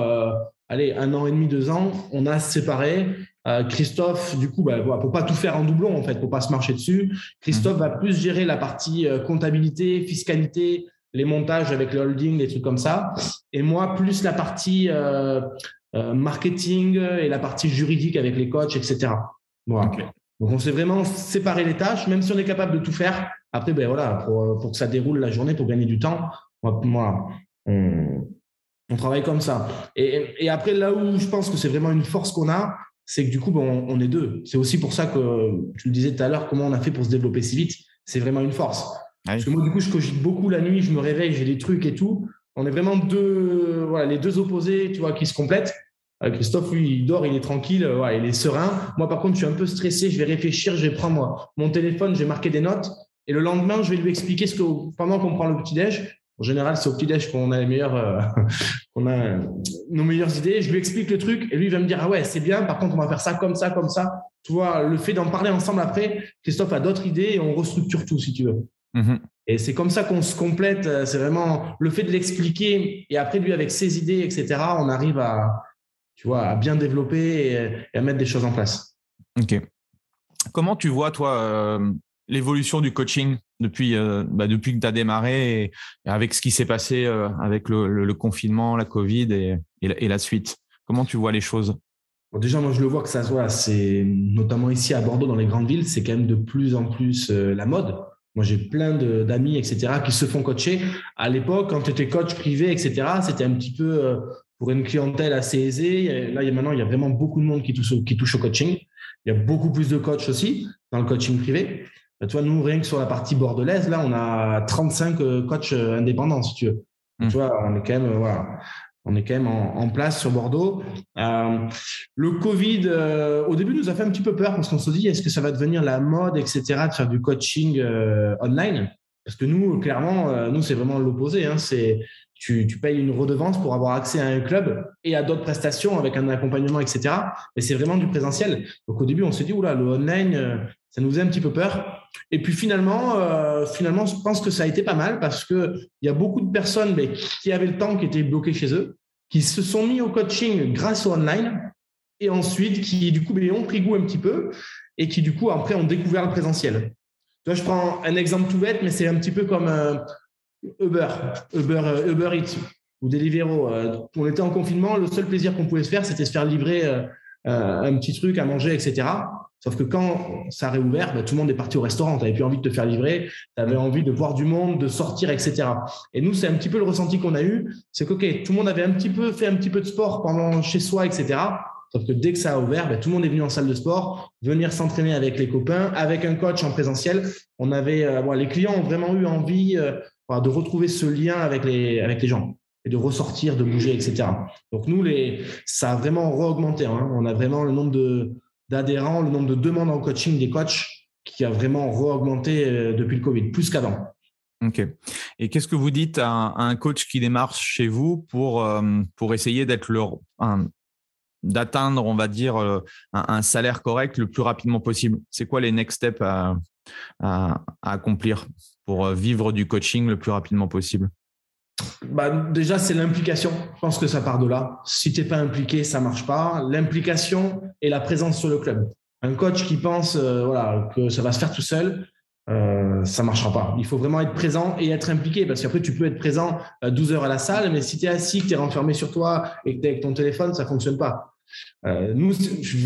allez, un an et demi, deux ans, on a séparé. Euh, Christophe, du coup, ben, pour pas tout faire en doublon, en fait, pour pas se marcher dessus, Christophe mhm. va plus gérer la partie comptabilité, fiscalité, les montages avec le holding, les trucs comme ça. Et moi, plus la partie marketing et la partie juridique avec les coachs, etc. Voilà. Donc, on s'est vraiment séparé les tâches, même si on est capable de tout faire. Après, ben voilà, pour, pour que ça déroule la journée, pour gagner du temps, moi, on, on, travaille comme ça. Et, et, après, là où je pense que c'est vraiment une force qu'on a, c'est que du coup, ben, on, est deux. C'est aussi pour ça que tu le disais tout à l'heure, comment on a fait pour se développer si vite. C'est vraiment une force. Parce que moi, du coup, je cogite beaucoup la nuit, je me réveille, j'ai des trucs et tout. On est vraiment deux, voilà, les deux opposés, tu vois, qui se complètent. Euh, Christophe, lui, il dort, il est tranquille, euh, il est serein. Moi, par contre, je suis un peu stressé, je vais réfléchir, je vais prendre mon téléphone, je vais marquer des notes. Et le lendemain, je vais lui expliquer ce que, pendant qu'on prend le petit-déj, en général, c'est au petit-déj qu'on a les meilleurs, euh, qu'on a nos meilleures idées. Je lui explique le truc et lui, il va me dire, ah ouais, c'est bien. Par contre, on va faire ça comme ça, comme ça. Tu vois, le fait d'en parler ensemble après, Christophe a d'autres idées et on restructure tout, si tu veux. Mm-hmm. Et c'est comme ça qu'on se complète. C'est vraiment le fait de l'expliquer et après, lui, avec ses idées, etc., on arrive à, tu vois, à bien développer et, à mettre des choses en place. Ok. Comment tu vois, toi, euh, l'évolution du coaching depuis, euh, bah, depuis que tu as démarré et, avec ce qui s'est passé euh, avec le, confinement, la Covid et, et, la, suite Comment tu vois les choses? Déjà, moi, je le vois que ça soit, c'est notamment ici à Bordeaux, dans les grandes villes, c'est quand même de plus en plus la mode. Moi, j'ai plein d'amis, etc., qui se font coacher. À l'époque, quand tu étais coach privé, etc., c'était un petit peu pour une clientèle assez aisée. Là, maintenant, il y a vraiment beaucoup de monde qui touche, qui touche au coaching. Il y a beaucoup plus de coachs aussi dans le coaching privé. Bah, tu vois, nous, rien que sur la partie bordelaise, là, on a 35 euh, coachs euh, indépendants, si tu veux. Mmh. Tu vois, on est quand même, euh, voilà, on est quand même en, place sur Bordeaux. le Covid, au début, nous a fait un petit peu peur parce qu'on se dit, est-ce que ça va devenir la mode, etc., de faire du coaching online? Parce que nous, clairement, nous, c'est vraiment l'opposé. Hein, c'est tu, payes une redevance pour avoir accès à un club et à d'autres prestations avec un accompagnement, etc. Mais c'est vraiment du présentiel. Donc au début, on s'est dit, oula, le online, ça nous faisait un petit peu peur. Et puis finalement, euh, finalement, je pense que ça a été pas mal parce qu'il y a beaucoup de personnes qui avaient le temps, qui étaient bloquées chez eux, qui se sont mis au coaching grâce au online et ensuite qui, du coup, ont pris goût un petit peu et qui, du coup, après, ont découvert le présentiel. Je prends un exemple tout bête, mais c'est un petit peu comme euh, Uber, Uber, euh, Uber Eats ou Deliveroo. On était en confinement, le seul plaisir qu'on pouvait se faire, c'était se faire livrer un petit truc à manger, etc. Sauf que quand ça a réouvert, bah, tout le monde est parti au restaurant. Tu n'avais plus envie de te faire livrer, tu avais envie de voir du monde, de sortir, etc. Et nous, c'est un petit peu le ressenti qu'on a eu. C'est que, OK, tout le monde avait un petit peu fait un petit peu de sport pendant chez soi, etc. Sauf que dès que ça a ouvert, bah, tout le monde est venu en salle de sport, venir s'entraîner avec les copains, avec un coach en présentiel. On avait, les clients ont vraiment eu envie de retrouver ce lien avec les, avec les gens et de ressortir, de bouger, etc. Donc nous, ça a vraiment re-augmenté. Hein. On a vraiment le nombre d'adhérents, le nombre de demandes en coaching des coachs qui a vraiment re-augmenté euh, depuis le Covid, plus qu'avant. Ok. Et qu'est-ce que vous dites à un, coach qui démarre chez vous pour, euh, pour essayer d'être le, d'atteindre, on va dire, euh, un, salaire correct le plus rapidement possible? C'est quoi les next steps à, accomplir pour vivre du coaching le plus rapidement possible? Bah, déjà, c'est l'implication. Je pense que ça part de là. Si tu n'es pas impliqué, ça marche pas. L'implication et la présence sur le club. Un coach qui pense voilà, que ça va se faire tout seul, euh, ça marchera pas. Il faut vraiment être présent et être impliqué parce qu'après, tu peux être présent 12 euh, heures à la salle, mais si tu es assis, que tu es renfermé sur toi et que tu es avec ton téléphone, ça fonctionne pas. Euh, nous,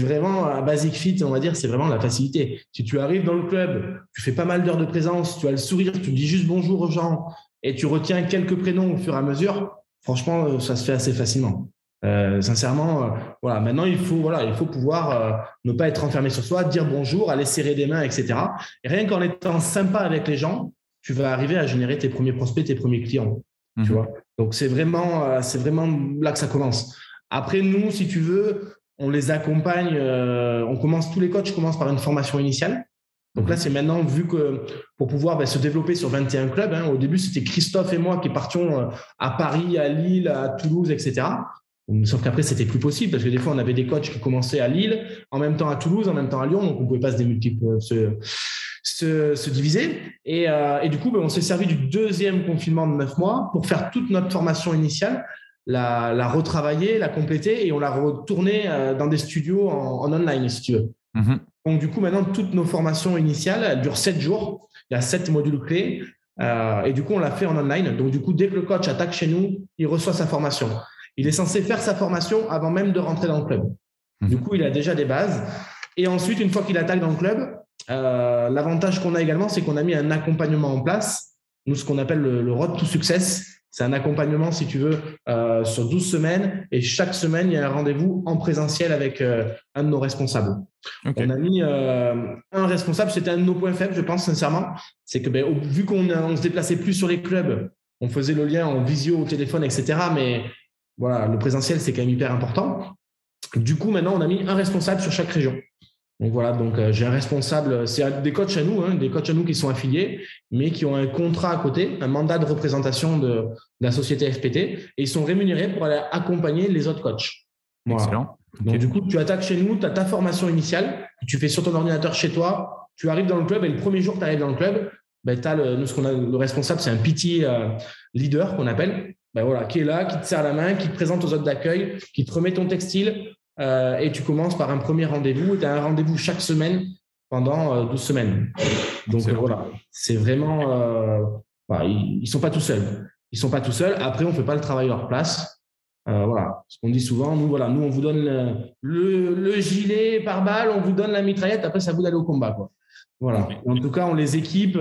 vraiment à Basic Fit, on va dire, c'est vraiment la facilité. Si tu arrives dans le club, tu fais pas mal d'heures de présence, tu as le sourire, tu dis juste bonjour aux gens et tu retiens quelques prénoms au fur et à mesure, franchement, ça se fait assez facilement. Euh, sincèrement, euh, voilà. Maintenant, il faut, voilà, il faut pouvoir euh, ne pas être enfermé sur soi, dire bonjour, aller serrer des mains, etc. Et rien qu'en étant sympa avec les gens, tu vas arriver à générer tes premiers prospects, tes premiers clients. Tu mhm. vois. Donc c'est vraiment, c'est vraiment là que ça commence. Après, nous, si tu veux, on les accompagne. on commence tous les coachs commencent par une formation initiale. Donc là, mhm. c'est maintenant vu que pour pouvoir ben, se développer sur 21 clubs, hein, au début, c'était Christophe et moi qui partions à Paris, à Lille, à Toulouse, etc. Sauf qu'après, c'était plus possible parce que des fois, on avait des coachs qui commençaient à Lille, en même temps à Toulouse, en même temps à Lyon, donc on ne pouvait pas se, se, se, se diviser. Et, euh, et, du coup, ben, on s'est servi du deuxième confinement de neuf mois pour faire toute notre formation initiale, la, la retravailler, la compléter et on l'a retournée euh, dans des studios en, online, si tu veux. Mm-hmm. Donc, du coup, maintenant, toutes nos formations initiales, elles durent sept jours. Il y a sept modules clés. Euh, et du coup, on l'a fait en online. Donc, du coup, dès que le coach attaque chez nous, il reçoit sa formation. Il est censé faire sa formation avant même de rentrer dans le club. Mhm. Du coup, il a déjà des bases. Et ensuite, une fois qu'il attaque dans le club, euh, l'avantage qu'on a également, c'est qu'on a mis un accompagnement en place. Nous, ce qu'on appelle le, road to success. C'est un accompagnement, si tu veux, euh, sur 12 semaines. Et chaque semaine, il y a un rendez-vous en présentiel avec euh, un de nos responsables. On a mis un responsable, c'était un de nos points faibles, je pense sincèrement. C'est que ben, vu qu'on ne se déplaçait plus sur les clubs, on faisait le lien en visio, au téléphone, etc. Mais voilà, le présentiel, c'est quand même hyper important. Du coup, maintenant, on a mis un responsable sur chaque région. Donc voilà, donc euh, j'ai un responsable, c'est des coachs à nous, hein, des coachs à nous qui sont affiliés, mais qui ont un contrat à côté, un mandat de représentation de, la société FPT, et ils sont rémunérés pour aller accompagner les autres coachs. Excellent. Donc du coup, tu attaques chez nous, tu as ta formation initiale, tu fais sur ton ordinateur chez toi, tu arrives dans le club, et le premier jour que tu arrives dans le club, ben, as le, nous, ce qu'on a, le responsable, c'est un PT euh, leader qu'on appelle, ben voilà, qui est là, qui te serre la main, qui te présente aux autres d'accueil, qui te remet ton textile, euh, et tu commences par un premier rendez-vous, tu as un rendez-vous chaque semaine pendant euh, 12 semaines. Donc voilà, c'est vraiment... Euh, bah, ils ne sont pas tout seuls. Ils sont pas tout seuls. Après, on ne fait pas le travail à leur place. Euh, voilà, ce qu'on dit souvent, nous, voilà, nous, on vous donne le, le, gilet par balle, on vous donne la mitraillette, après, ça vous d'aller au combat. Quoi. Voilà. En tout cas, on les équipe.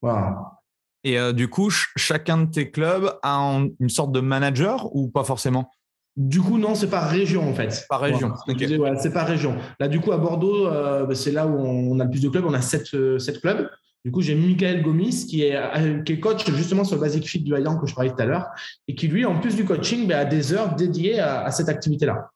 voilà. Et euh, du coup, chacun de tes clubs a une sorte de manager ou pas forcément? Du coup, non, c'est par région en fait. Par région. c'est par région. Là, du coup, à Bordeaux, euh, c'est là où on a le plus de clubs. On a sept, euh, clubs. Du coup, j'ai Michael Gomis qui est, qui coach justement sur le Basic Fit du Highland que je parlais tout à l'heure et qui, lui, en plus du coaching, bah, a des heures dédiées à cette activité-là.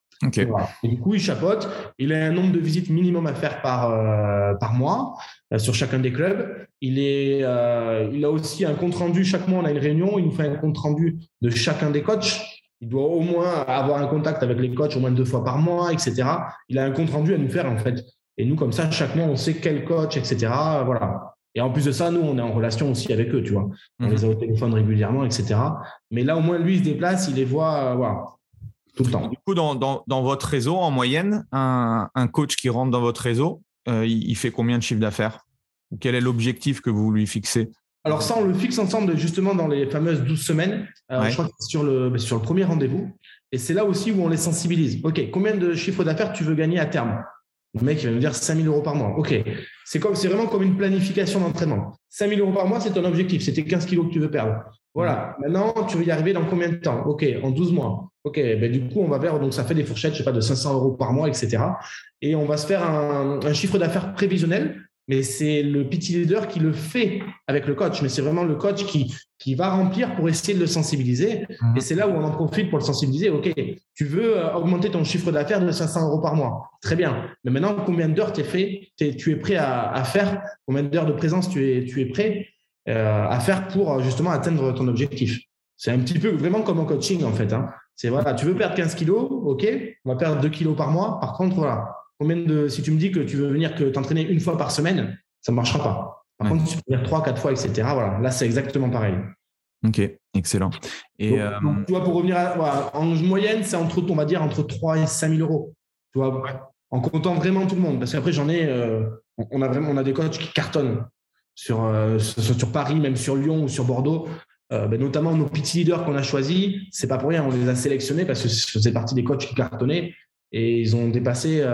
Et du coup, il chapote. Il a un nombre de visites minimum à faire par, euh, par mois euh, sur chacun des clubs. Il, est, euh, il a aussi un compte rendu. Chaque mois, on a une réunion. Il nous fait un compte rendu de chacun des coachs. Il doit au moins avoir un contact avec les coachs au moins deux fois par mois, etc. Il a un compte rendu à nous faire, en fait. Et nous, comme ça, chaque mois, on sait quel coach, etc. Voilà. Et en plus de ça, nous, on est en relation aussi avec eux, tu vois. On mhm. les a au téléphone régulièrement, etc. Mais là, au moins, lui, il se déplace, il les voit. voilà tout le temps. Du coup, dans, dans, votre réseau, en moyenne, un, un, coach qui rentre dans votre réseau, euh, il, fait combien de chiffre d'affaires? Quel est l'objectif que vous lui fixez? Alors ça, on le fixe ensemble justement dans les fameuses 12 semaines. Euh, je crois que c'est sur le, sur le premier rendez-vous. Et c'est là aussi où on les sensibilise. OK, combien de chiffre d'affaires tu veux gagner à terme? Le mec, il va me dire 5 000 euros par mois. OK, c'est, comme, c'est vraiment comme une planification d'entraînement. 5 000 euros par mois, c'est ton objectif. C'était 15 kilos que tu veux perdre. Voilà. Maintenant, tu veux y arriver dans combien de temps? OK, en 12 mois. OK, ben du coup, on va vers, donc ça fait des fourchettes, je sais pas, de 500 euros par mois, etc. Et on va se faire un, un chiffre d'affaires prévisionnel, mais c'est le petit leader qui le fait avec le coach. Mais c'est vraiment le coach qui, qui va remplir pour essayer de le sensibiliser. Mhm. Et c'est là où on en profite pour le sensibiliser. OK, tu veux euh, augmenter ton chiffre d'affaires de 500 euros par mois. Très bien. Mais maintenant, combien d'heures tu es fait, tu es prêt à, à faire? Combien d'heures de présence tu es, tu es prêt à faire pour justement atteindre ton objectif? C'est un petit peu vraiment comme en coaching en fait. Hein. C'est voilà, tu veux perdre 15 kilos, ok, on va perdre 2 kilos par mois. Par contre, voilà, combien de, si tu me dis que tu veux venir que t'entraîner une fois par semaine, ça ne marchera pas. Par contre, tu peux venir 3, 4 fois, etc. Voilà, là, c'est exactement pareil. Ok, excellent. Et euh, tu vois, pour revenir à, en moyenne, c'est entre, on va dire, entre 3 et 5 000 euros. Tu vois, en comptant vraiment tout le monde. Parce qu'après, j'en ai, euh, on a vraiment, on a des coachs qui cartonnent sur, euh, sur Paris, même sur Lyon ou sur Bordeaux. Ben, notamment nos petit leaders qu'on a choisis, c'est pas pour rien, on les a sélectionnés parce que c'est partie des coachs qui cartonnaient et ils ont dépassé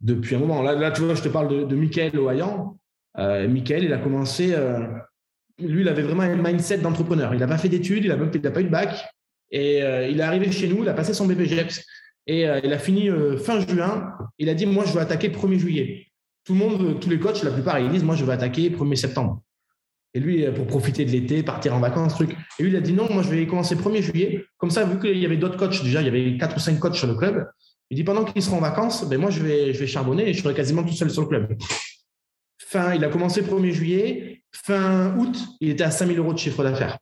depuis un moment. Là, tu vois, je te parle de, de Michael Ohayan. Euh, Michael, il a commencé lui, il avait vraiment un mindset d'entrepreneur. Il n'a pas fait d'études, il n'a pas eu de bac. Et euh, il est arrivé chez nous, il a passé son BPGEPS. Et euh, il a fini euh, fin juin. Il a dit Moi, je veux attaquer 1er juillet. Tout le monde, tous les coachs, la plupart, ils disent Moi, je veux attaquer 1er septembre. Et lui, pour profiter de l'été, partir en vacances, truc. Et lui, il a dit Non, moi, je vais commencer 1er juillet. Comme ça, vu qu'il y avait d'autres coachs, déjà, il y avait 4 ou 5 coachs sur le club. Il dit Pendant qu'ils seront en vacances, ben, moi, je vais, je vais charbonner et je serai quasiment tout seul sur le club. Fin, il a commencé 1er juillet fin août, il était à 5000 euros de chiffre d'affaires.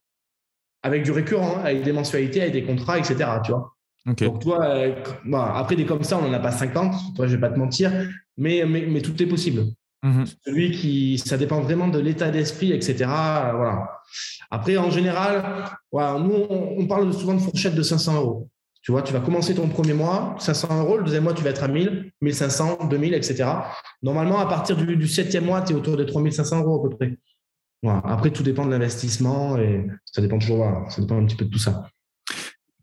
Avec du récurrent, avec des mensualités, avec des contrats, etc. Tu vois Donc, toi, euh, après des comme ça, on n'en a pas 50, toi, je vais pas te mentir, mais, mais, tout est possible. Mhm. Celui qui, ça dépend vraiment de l'état d'esprit, etc. voilà. Après, en général, voilà, nous, on, parle souvent de fourchette de 500 euros. Tu vois, tu vas commencer ton premier mois, 500 euros, le deuxième mois, tu vas être à 1000, 1500, 2000, etc. Normalement, à partir du, du septième mois, tu es autour de 3500 euros à peu près. Après, tout dépend de l'investissement et ça dépend toujours, ça dépend un petit peu de tout ça.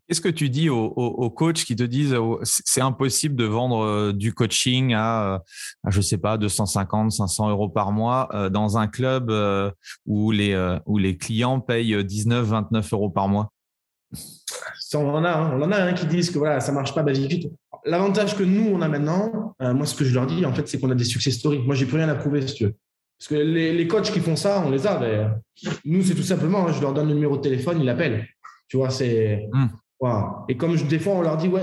Qu'est-ce que tu dis aux, coachs qui te disent oh, c'est impossible de vendre euh, du coaching à, je sais pas, 250, 500 euros par mois euh, dans un club euh, où les, où les clients payent 19, 29 euros par mois? On en a, hein. on en a qui disent que voilà, ça marche pas basique. L'avantage que nous on a maintenant, moi ce que je leur dis en fait, c'est qu'on a des succès stories. Moi j'ai plus rien à prouver si tu veux. Parce que les, coachs qui font ça, on les a. Nous, c'est tout simplement, hein, je leur donne le numéro de téléphone, ils l'appellent. Tu vois, c'est. Et comme je, des fois, on leur dit, ouais,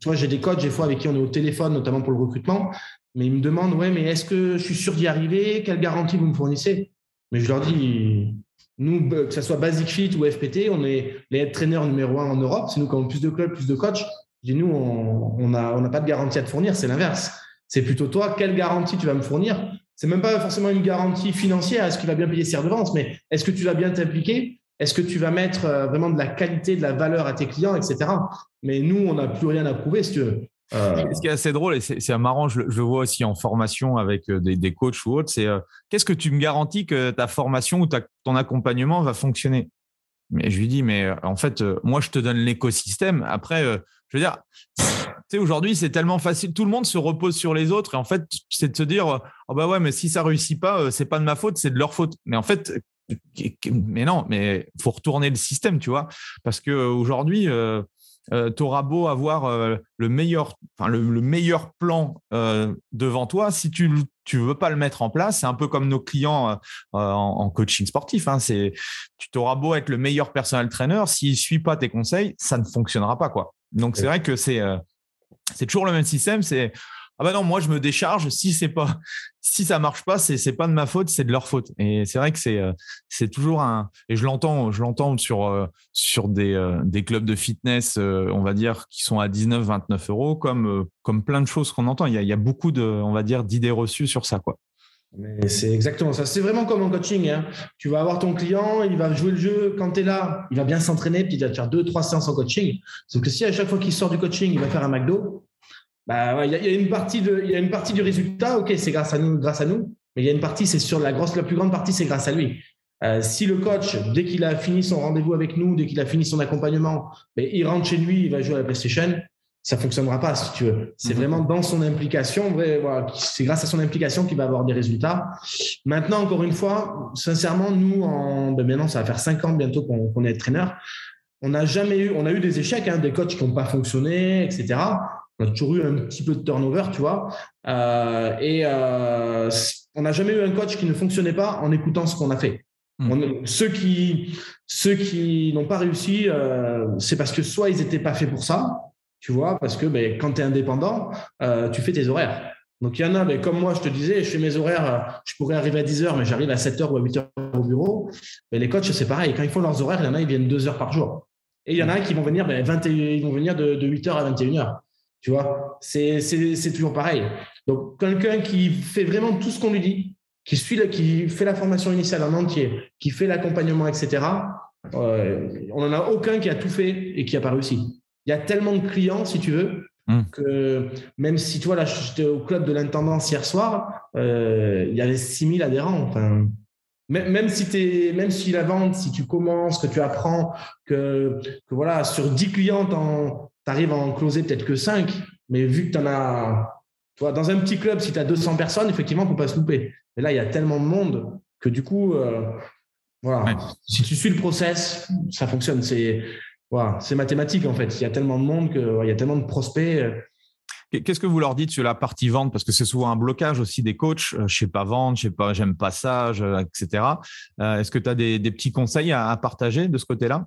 tu vois, j'ai des coachs, des fois, avec qui on est au téléphone, notamment pour le recrutement, mais ils me demandent, ouais, mais est-ce que je suis sûr d'y arriver? Quelle garantie vous me fournissez? Mais je leur dis, nous, que ce soit Basic Fit ou FPT, on est les head trainers numéro un en Europe. C'est nous qui avons plus de clubs, plus de coachs. Je dis, nous, on n'a pas de garantie à te fournir, c'est l'inverse. C'est plutôt toi, quelle garantie tu vas me fournir? C'est même pas forcément une garantie financière, est-ce qu'il va bien payer ses redevances, mais est-ce que tu vas bien t'impliquer? Est-ce que tu vas mettre euh, vraiment de la qualité, de la valeur à tes clients, etc. Mais nous, on n'a plus rien à prouver, tu veux. Euh, Ce qui est assez drôle, et c'est marrant, je, le vois aussi en formation avec euh, des, des coachs ou autres, c'est qu'est-ce que tu me garantis que ta formation ou ton accompagnement va fonctionner? Mais je lui dis, mais en fait, moi, je te donne l'écosystème. Après, je veux dire, aujourd'hui, c'est tellement facile. Tout le monde se repose sur les autres. Et en fait, c'est de se dire, oh bah ouais, mais si ça réussit pas, c'est pas de ma faute, c'est de leur faute. Mais en fait, mais non, mais faut retourner le système, tu vois. Parce que aujourd'hui, euh, euh tu auras beau avoir euh, le meilleur, enfin, le, meilleur plan devant toi, si tu tu veux pas le mettre en place, c'est un peu comme nos clients en, coaching sportif. Hein, c'est tu t'auras beau être le meilleur personal trainer, s'il suit pas tes conseils, ça ne fonctionnera pas quoi. Donc c'est vrai que c'est c'est toujours le même système. C'est ah bah non, moi je me décharge. Si c'est pas, si ça marche pas, c'est c'est pas de ma faute, c'est de leur faute. Et c'est vrai que c'est euh, toujours un. Et je l'entends, je l'entends sur euh, euh, des clubs de fitness, on va dire qui sont à 19, 29 euros, comme comme plein de choses qu'on entend. Il y a, il y a beaucoup de, on va dire, d'idées reçues sur ça, quoi. c'est exactement ça. C'est vraiment comme en coaching. Hein. Tu vas avoir ton client, il va jouer le jeu. Quand tu es là, il va bien s'entraîner, puis il va te faire deux, trois séances en coaching. Sauf que si à chaque fois qu'il sort du coaching, il va faire un McDo, bah, il y, a une partie de, il y a une partie du résultat. Ok, c'est grâce à nous, grâce à nous. Mais il y a une partie, c'est sur la grosse, la plus grande partie, c'est grâce à lui. Euh, si le coach, dès qu'il a fini son rendez-vous avec nous, dès qu'il a fini son accompagnement, mais il rentre chez lui, il va jouer à la PlayStation, ça fonctionnera pas si tu veux. C'est mhm. vraiment dans son implication, vrai, voilà, c'est grâce à son implication qu'il va avoir des résultats. Maintenant, encore une fois, sincèrement, nous, en, ben maintenant, ça va faire cinq ans bientôt qu'on est entraîneur. On n'a jamais eu, on a eu des échecs, hein, des coachs qui n'ont pas fonctionné, etc on a toujours eu un petit peu de turnover, tu vois. Euh, et euh, on n'a jamais eu un coach qui ne fonctionnait pas en écoutant ce qu'on a fait. Hmm. ceux qui, ceux qui n'ont pas réussi, euh, c'est parce que soit ils n'étaient pas faits pour ça, tu vois, parce que ben, quand tu es indépendant, tu fais tes horaires. Donc, il y en a, mais comme moi, je te disais, je fais mes horaires, je pourrais arriver à 10 heures, mais j'arrive à 7 heures ou à 8 heures au bureau. Mais les coachs, c'est pareil. Quand ils font leurs horaires, il y en a, ils viennent 2 heures par jour. Et il y en a qui vont venir, ben, 21, ils vont venir de, 8 heures à 21 heures. Tu vois, c'est toujours pareil. Donc, quelqu'un qui fait vraiment tout ce qu'on lui dit, qui, suit qui fait la formation initiale en entier, qui fait l'accompagnement, etc., euh, on n'en a aucun qui a tout fait et qui n'a pas réussi. Il y a tellement de clients, si tu veux, hmm. que même si, tu vois, là, j'étais au club de l'intendance hier soir, euh, il y avait 6000 adhérents. Enfin, même, si es, même si la vente, si tu commences, que tu apprends, que, que voilà, sur 10 clients, tu arrives à en closer peut-être que 5, mais vu que tu en as. Tu vois, dans un petit club, si tu as 200 personnes, effectivement, il ne faut pas se louper. Mais là, il y a tellement de monde que du coup, euh, voilà. Si tu suis le process, ça fonctionne. C'est voilà, c'est mathématique en fait. Il y a tellement de monde que il y a tellement de prospects. Euh. Qu'est-ce que vous leur dites sur la partie vente? Parce que c'est souvent un blocage aussi des coachs. Euh, je sais pas vendre, je sais pas, j'aime pas ça, etc. Est-ce que tu as des, petits conseils à partager de ce côté-là?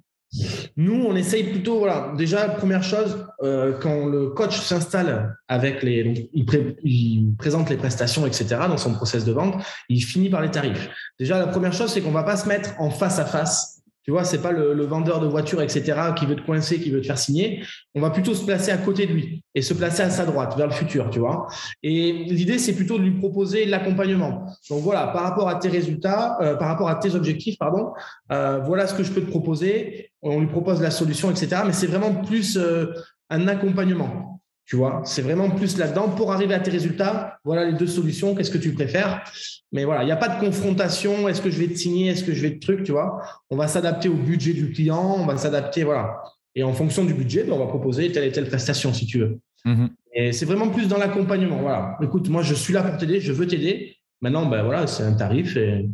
Nous, on essaye plutôt, voilà, déjà, première chose, euh, quand le coach s'installe avec les, il, présente les prestations, etc., dans son process de vente, il finit par les tarifs. Déjà, la première chose, c'est qu'on va pas se mettre en face à face tu vois, c'est pas le, vendeur de voitures, etc., qui veut te coincer, qui veut te faire signer. On va plutôt se placer à côté de lui et se placer à sa droite, vers le futur, tu vois. Et l'idée, c'est plutôt de lui proposer l'accompagnement. Donc voilà, par rapport à tes résultats, euh, par rapport à tes objectifs, pardon, euh, voilà ce que je peux te proposer. On lui propose la solution, etc. Mais c'est vraiment plus euh, un accompagnement. Tu vois, c'est vraiment plus là-dedans. Pour arriver à tes résultats, voilà les deux solutions. Qu'est-ce que tu préfères? Mais voilà, il n'y a pas de confrontation. Est-ce que je vais te signer? Est-ce que je vais te truc? Tu vois, on va s'adapter au budget du client. On va s'adapter, voilà. Et en fonction du budget, ben, on va proposer telle et telle prestation, si tu veux. Mm-hmm. Et c'est vraiment plus dans l'accompagnement. Voilà. Écoute, moi, je suis là pour t'aider. Je veux t'aider. Maintenant, ben voilà, c'est un tarif. Et,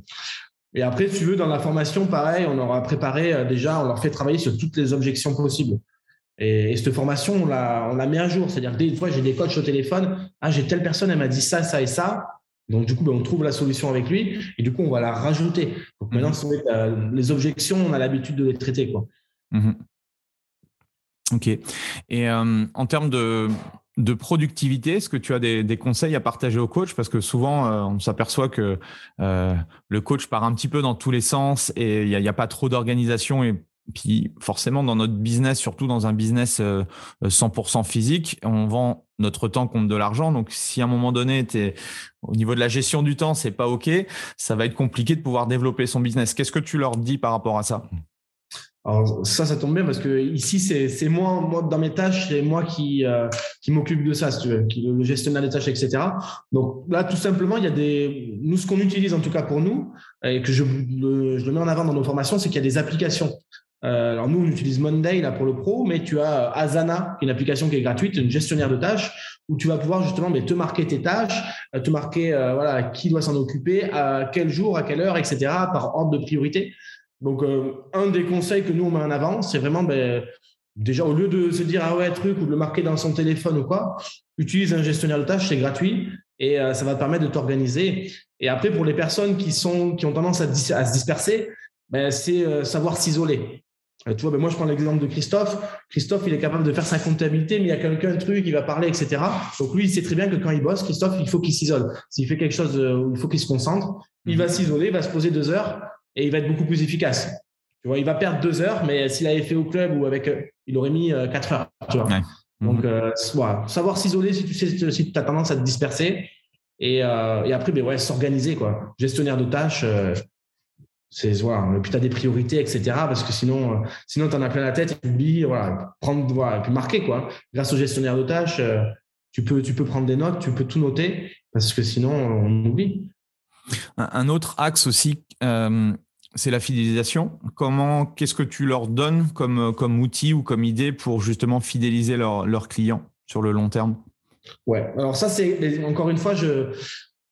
et après, si tu veux, dans la formation, pareil, on aura préparé euh, déjà, on leur fait travailler sur toutes les objections possibles. Et, cette formation, on la, on la met à jour. C'est-à-dire, des fois, j'ai des coachs au téléphone. Ah, j'ai telle personne, elle m'a dit ça, ça et ça. Donc, du coup, ben, on trouve la solution avec lui et du coup, on va la rajouter. Donc, maintenant, mhm. les objections, on a l'habitude de les traiter. Quoi. Mhm. Ok. Et euh, en termes de, de productivité, est-ce que tu as des, conseils à partager au coach? Parce que souvent, euh, on s'aperçoit que euh, le coach part un petit peu dans tous les sens et il n'y a, a, pas trop d'organisation et puis forcément, dans notre business, surtout dans un business 100% euh, physique, on vend notre temps contre de l'argent. Donc, si à un moment donné, es, au niveau de la gestion du temps, c'est pas OK, ça va être compliqué de pouvoir développer son business. Qu'est-ce que tu leur dis par rapport à ça? Alors ça, ça tombe bien parce que ici, c'est moi, moi dans mes tâches, c'est moi qui, euh, qui m'occupe de ça, si tu veux, qui le gestionnaire des tâches, etc. Donc là, tout simplement, il y a des, nous, ce qu'on utilise en tout cas pour nous, et que je, je le mets en avant dans nos formations, c'est qu'il y a des applications. Euh, alors nous, on utilise Monday là pour le pro, mais tu as Asana, une application qui est gratuite, une gestionnaire de tâches, où tu vas pouvoir justement mais, te marquer tes tâches, euh, te marquer euh, voilà qui doit s'en occuper, à quel jour, à quelle heure, etc. par ordre de priorité. Donc un des conseils que nous on met en avant, c'est vraiment ben, déjà au lieu de se dire ah ouais truc ou de le marquer dans son téléphone ou quoi, utilise un gestionnaire de tâches, c'est gratuit et ça va te permettre de t'organiser. Et après pour les personnes qui sont qui ont tendance à, à se disperser, ben, c'est savoir s'isoler. Euh, tu vois, ben moi, je prends l'exemple de Christophe. Christophe, il est capable de faire sa comptabilité, mais il y a quelqu'un, un truc, il va parler, etc. Donc, lui, il sait très bien que quand il bosse, Christophe, il faut qu'il s'isole. S'il fait quelque chose il faut qu'il se concentre, il va mhm. s'isoler, il va se poser deux heures et il va être beaucoup plus efficace. Tu vois, il va perdre deux heures, mais s'il avait fait au club ou avec, euh, il aurait mis euh, quatre heures. Tu vois. Donc, voilà. savoir s'isoler si tu sais, si tu as tendance à te disperser. Et, et après, ben ouais, s'organiser, quoi. Gestionnaire de tâches c'est voilà, puis tu as des priorités, etc. Parce que sinon, euh, sinon tu en as plein la tête et tu oublies, voilà, prendre, voilà, et puis marquer, quoi. Grâce au gestionnaire de tâches, euh, tu, peux, tu peux prendre des notes, tu peux tout noter, parce que sinon, on oublie. Un autre axe aussi, euh, c'est la fidélisation. Comment, qu'est-ce que tu leur donnes comme, outil ou comme idée pour justement fidéliser leurs clients sur le long terme? Ouais, alors ça, c'est encore une fois, je,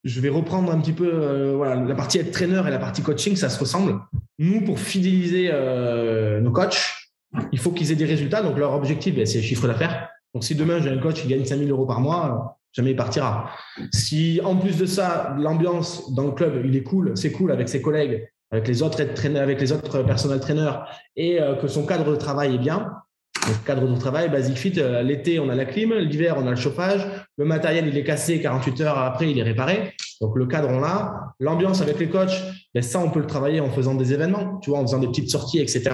vais reprendre un petit peu euh, la partie être traîneur et la partie coaching, ça se ressemble. Nous, pour fidéliser euh, nos coachs, il faut qu'ils aient des résultats. Donc, leur objectif, ben, c'est le chiffre d'affaires. Donc, si demain, j'ai un coach qui gagne 5000 euros par mois, jamais il partira. Si, en plus de ça, l'ambiance dans le club, il est cool, c'est cool avec ses collègues, avec les autres avec les autres traîneurs et euh, que son cadre de travail est bien, Donc, cadre de travail, Basic Fit, euh, l'été, on a la clim, l'hiver, on a le chauffage, le matériel, il est cassé, 48 heures après, il est réparé. Donc, le cadre, on l'a. L'ambiance avec les coachs, ben, ça, on peut le travailler en faisant des événements, tu vois, en faisant des petites sorties, etc.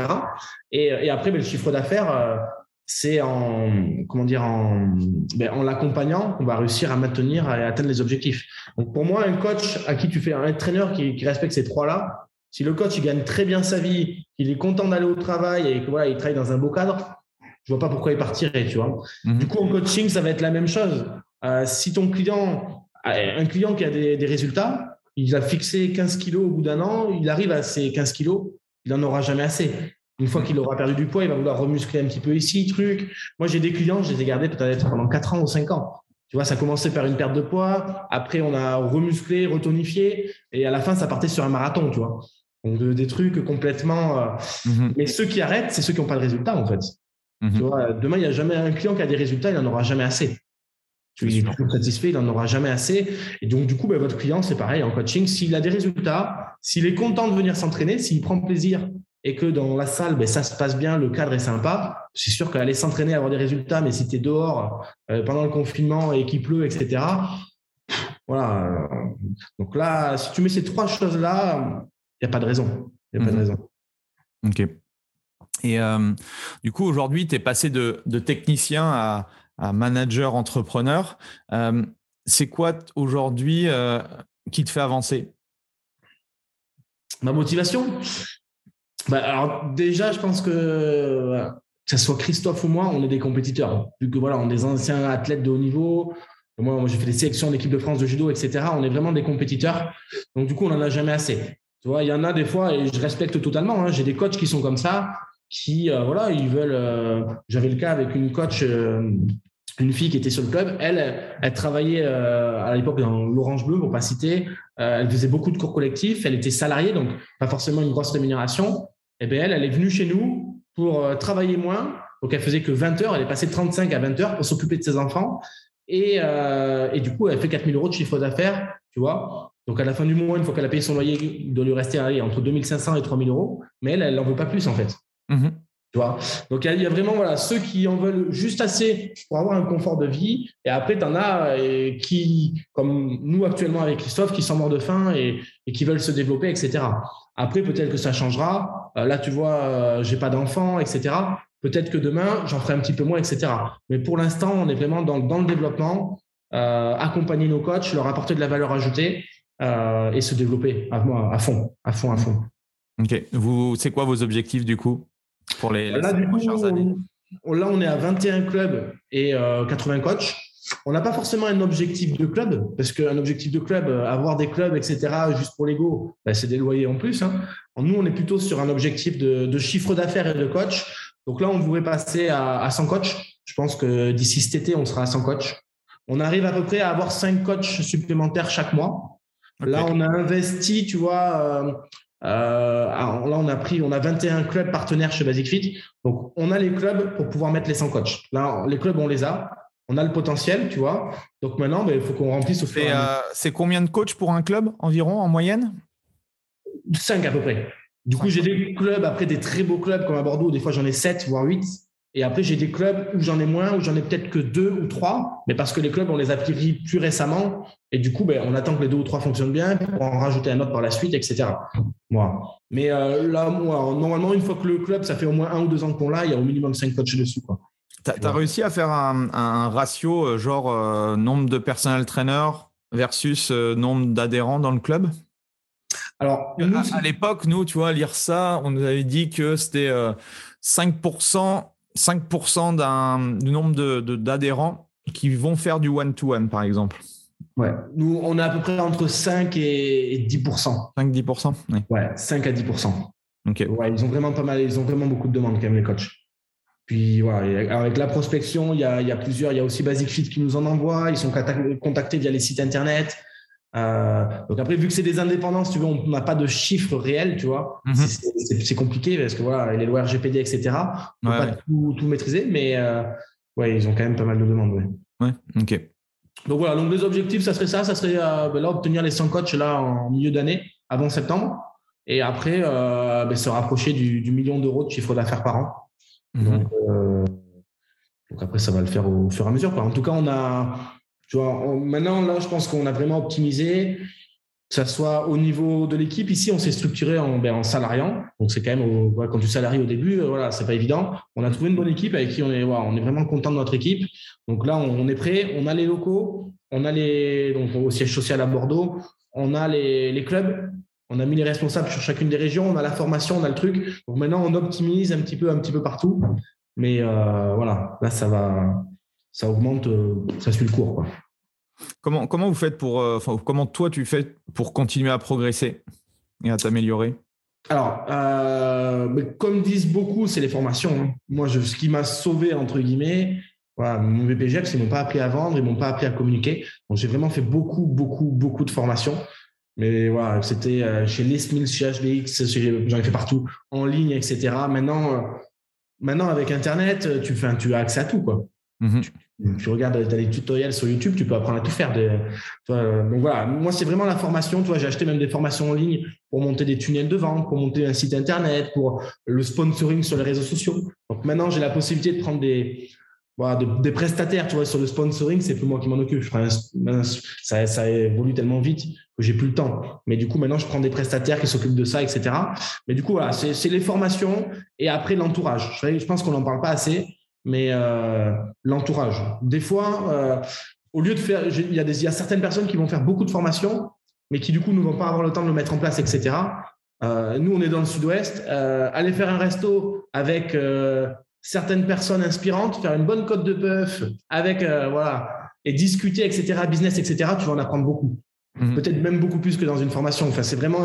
Et, après, ben, le chiffre d'affaires, euh, c'est en, comment dire, en, ben, en l'accompagnant qu'on va réussir à maintenir et atteindre les objectifs. Donc, pour moi, un coach à qui tu fais, un entraîneur qui, qui respecte ces trois-là, si le coach il gagne très bien sa vie, qu'il est content d'aller au travail et qu'il voilà, il travaille dans un beau cadre, je vois pas pourquoi il partirait, tu vois. Mhm. Du coup, en coaching, ça va être la même chose. Euh, si ton client, un client qui a des, résultats, il a fixé 15 kilos au bout d'un an, il arrive à ces 15 kilos, il n'en aura jamais assez. Une fois qu'il aura perdu du poids, il va vouloir remuscler un petit peu ici, truc. Moi, j'ai des clients, je les ai gardés peut-être pendant 4 ans ou 5 ans. Tu vois, ça a commencé par une perte de poids, après on a remusclé, retonifié, et à la fin, ça partait sur un marathon, tu vois. Donc, des trucs complètement. Euh, mhm. Mais ceux qui arrêtent, c'est ceux qui n'ont pas de résultats, en fait. Mhm. demain, il n'y a jamais un client qui a des résultats, il n'en aura jamais assez. Tu es toujours satisfait, il n'en aura jamais assez. Et donc, du coup, ben, votre client, c'est pareil en coaching. S'il a des résultats, s'il est content de venir s'entraîner, s'il prend plaisir et que dans la salle, ben, ça se passe bien, le cadre est sympa, c'est sûr qu'aller s'entraîner, avoir des résultats, mais si tu es dehors euh, pendant le confinement et qu'il pleut, etc., voilà. Donc là, si tu mets ces trois choses-là, il n'y a pas de raison. Il n'y a pas de mhm. raison. OK. Et euh, du coup, aujourd'hui, tu es passé de, technicien à, manager entrepreneur. Euh, c'est quoi aujourd'hui euh, qui te fait avancer? Ma motivation? Bah, Alors déjà, je pense que que ce soit Christophe ou moi, on est des compétiteurs. Vu que voilà, on est des anciens athlètes de haut niveau. Moi, moi j'ai fait des sélections d'équipe de France de judo, etc. On est vraiment des compétiteurs. Donc, du coup, on n'en a jamais assez. Tu vois, il y en a des fois, et je respecte totalement, hein, j'ai des coachs qui sont comme ça qui, euh, voilà, ils veulent. Euh, j'avais le cas avec une coach, euh, une fille qui était sur le club. Elle, elle travaillait à l'époque dans l'Orange Bleu, pour pas citer. elle faisait beaucoup de cours collectifs. Elle était salariée, donc pas forcément une grosse rémunération. Et bien elle, elle est venue chez nous pour travailler moins. Donc elle faisait que 20 heures. Elle est passée de 35 à 20 heures pour s'occuper de ses enfants. Et, et du coup, elle fait 4000 euros de chiffre d'affaires, tu vois. Donc à la fin du mois, une fois qu'elle a payé son loyer, il doit lui rester entre 2500 et 3000 euros. Mais elle, elle n'en veut pas plus en fait. Mhm. Tu vois? Donc, il y, a vraiment voilà, ceux qui en veulent juste assez pour avoir un confort de vie. Et après, tu en as qui, comme nous actuellement avec Christophe, qui sont morts de faim et, qui veulent se développer, etc. Après, peut-être que ça changera. Euh, là, tu vois, euh, j'ai pas d'enfants, etc. Peut-être que demain, j'en ferai un petit peu moins, etc. Mais pour l'instant, on est vraiment dans, dans le développement, euh, accompagner nos coachs, leur apporter de la valeur ajoutée et se développer à, à fond, à fond, à fond. Ok. Vous, c'est quoi vos objectifs du coup pour les, là, prochaines années? Là, on est à 21 clubs et 80 euh, coachs. On n'a pas forcément un objectif de club, parce qu'un objectif de club, euh, avoir des clubs, etc., juste pour l'ego, bah, c'est des loyers en plus. Hein. Nous, on est plutôt sur un objectif de, chiffre d'affaires et de coach. Donc là, on voudrait passer à, 100 coachs. Je pense que d'ici cet été, on sera à 100 coachs. On arrive à peu près à avoir 5 coachs supplémentaires chaque mois. Là, on a investi, tu vois, euh, euh, là, on a pris, on a 21 clubs partenaires chez Basic Fit. Donc, on a les clubs pour pouvoir mettre les 100 coachs. Là, les clubs, on les a. On a le potentiel, tu vois. Donc maintenant, ben, il faut qu'on remplisse au fur euh, C'est combien de coachs pour un club environ en moyenne? 5 à peu près. Du coup, j'ai des clubs, après des très beaux clubs comme à Bordeaux, des fois j'en ai 7, voire 8. Et après, j'ai des clubs où j'en ai moins, où j'en ai peut-être que deux ou trois, mais parce que les clubs, on les a pris plus récemment. Et du coup, ben, on attend que les deux ou trois fonctionnent bien pour en rajouter un autre par la suite, etc. Mais euh, là, moi, normalement, une fois que le club, ça fait au moins un ou deux ans qu'on l'a, il y a au minimum cinq coachs dessus. Tu as, réussi à faire un, ratio, euh, genre euh, nombre de personnel trainers versus nombre d'adhérents dans le club? Alors, à, à l'époque, nous, tu vois, lire ça, on nous avait dit que c'était 5% 5% d'un, du nombre d'adhérents qui vont faire du one-to-one, par exemple. Ouais, nous, on est à peu près entre 5 et 10%. 5-10% Ouais, 5 à 10%. Ok. Ouais, ils ont vraiment pas mal, ils ont vraiment beaucoup de demandes quand même, les coachs. Puis voilà, avec la prospection, il y a, il y a plusieurs, il y a aussi Basic Fit qui nous en envoie, ils sont contactés via les sites internet. Euh, donc après, vu que c'est des indépendances, tu vois, on n'a pas de chiffres réels, tu vois. Mhm. C'est compliqué parce que voilà, les lois RGPD, etc. On peut pas tout, maîtriser, mais euh, ouais, ils ont quand même pas mal de demandes. Ouais. ouais ok. Donc voilà, donc les objectifs, ça serait ça, ça serait euh, ben là obtenir les 100 coachs là en milieu d'année, avant septembre, et après ben, se rapprocher du, million d'euros de chiffre d'affaires par an. Mhm. Donc, après, ça va le faire au fur et à mesure. En tout cas, on a, tu vois, maintenant, là, je pense qu'on a vraiment optimisé que ça soit au niveau de l'équipe. Ici, on s'est structuré en, ben, en salariant. Donc, c'est quand même, quand tu salaries au début, euh, voilà, c'est pas évident. On a trouvé une bonne équipe avec qui on est, vraiment content de notre équipe. Donc là, on, est prêt. On a les locaux, on a les, donc au siège social à Bordeaux, on a les, les clubs. On a mis les responsables sur chacune des régions, on a la formation, on a le truc. Donc maintenant, on optimise un petit peu, un petit peu partout. Mais euh, voilà, là, ça va, ça augmente, euh, ça suit le cours. Quoi. Comment, comment vous faites pour, euh, comment toi tu fais pour continuer à progresser et à t'améliorer? Alors, euh, comme disent beaucoup, c'est les formations. Hein. Moi, je, ce qui m'a sauvé, entre guillemets, voilà, mon BPGEPS, ils m'ont pas appris à vendre, ils m'ont pas appris à communiquer. Donc, j'ai vraiment fait beaucoup, beaucoup, beaucoup de formations. Mais voilà, c'était euh, chez Les chez HBX, j'en ai fait partout, en ligne, etc. Maintenant, maintenant avec Internet, tu, tu as accès à tout. Quoi. Mmh tu, regardes, tu des tutoriels sur YouTube, tu peux apprendre à tout faire. donc voilà, moi c'est vraiment la formation. Toi, j'ai acheté même des formations en ligne pour monter des tunnels de vente, pour monter un site internet, pour le sponsoring sur les réseaux sociaux. Donc maintenant, j'ai la possibilité de prendre des, voilà, des prestataires, tu sur le sponsoring, c'est plus moi qui m'en occupe. ça, ça évolue tellement vite que j'ai plus le temps. Mais du coup, maintenant, je prends des prestataires qui s'occupent de ça, etc. Mais du coup, voilà, c'est les formations et après l'entourage. Je pense qu'on n'en parle pas assez mais euh, l'entourage. Des fois, euh, au lieu de faire, il y, a certaines personnes qui vont faire beaucoup de formations, mais qui du coup ne vont pas avoir le temps de le mettre en place, etc. Euh, nous, on est dans le sud-ouest. aller faire un resto avec certaines personnes inspirantes, faire une bonne côte de bœuf avec, voilà, et discuter, etc., business, etc., tu vas en apprendre beaucoup. Mhm. Peut-être même beaucoup plus que dans une formation. Enfin, c'est vraiment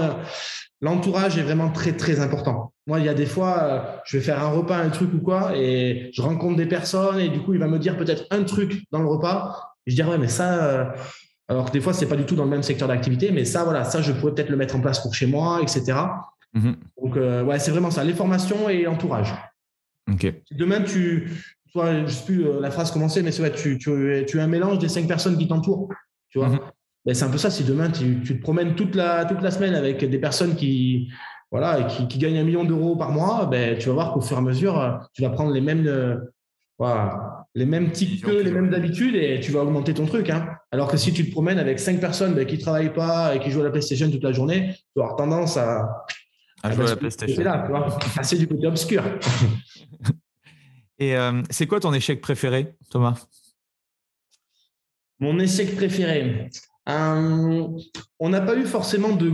l'entourage est vraiment très très important. Moi, il y a des fois, euh, je vais faire un repas, un truc ou quoi, et je rencontre des personnes et du coup, il va me dire peut-être un truc dans le repas. je dis ouais, mais ça, euh, alors que des fois, c'est pas du tout dans le même secteur d'activité, mais ça, voilà, ça, je pourrais peut-être le mettre en place pour chez moi, etc. Mhm. Donc, euh, ouais, c'est vraiment ça, les formations et l'entourage. Demain, tu, toi, je sais plus la phrase commencer, mais c'est vrai, tu, tu, tu as un mélange des cinq personnes qui t'entourent, tu vois. Mhm. Ben, c'est un peu ça. Si demain tu, tu, te promènes toute la, toute la semaine avec des personnes qui, voilà, qui, qui gagnent un million d'euros par mois, ben, tu vas voir qu'au fur et à mesure, tu vas prendre les mêmes, euh, voilà, les mêmes que les mêmes habitudes et tu vas augmenter ton truc. Hein. Alors que si tu te promènes avec cinq personnes ben, qui ne travaillent pas et qui jouent à la PlayStation toute la journée, tu vas avoir tendance à, à, jouer à la PlayStation. Là, tu vois, passer du côté obscur. et euh, c'est quoi ton échec préféré, Thomas? Mon échec préféré euh, on n'a pas eu forcément de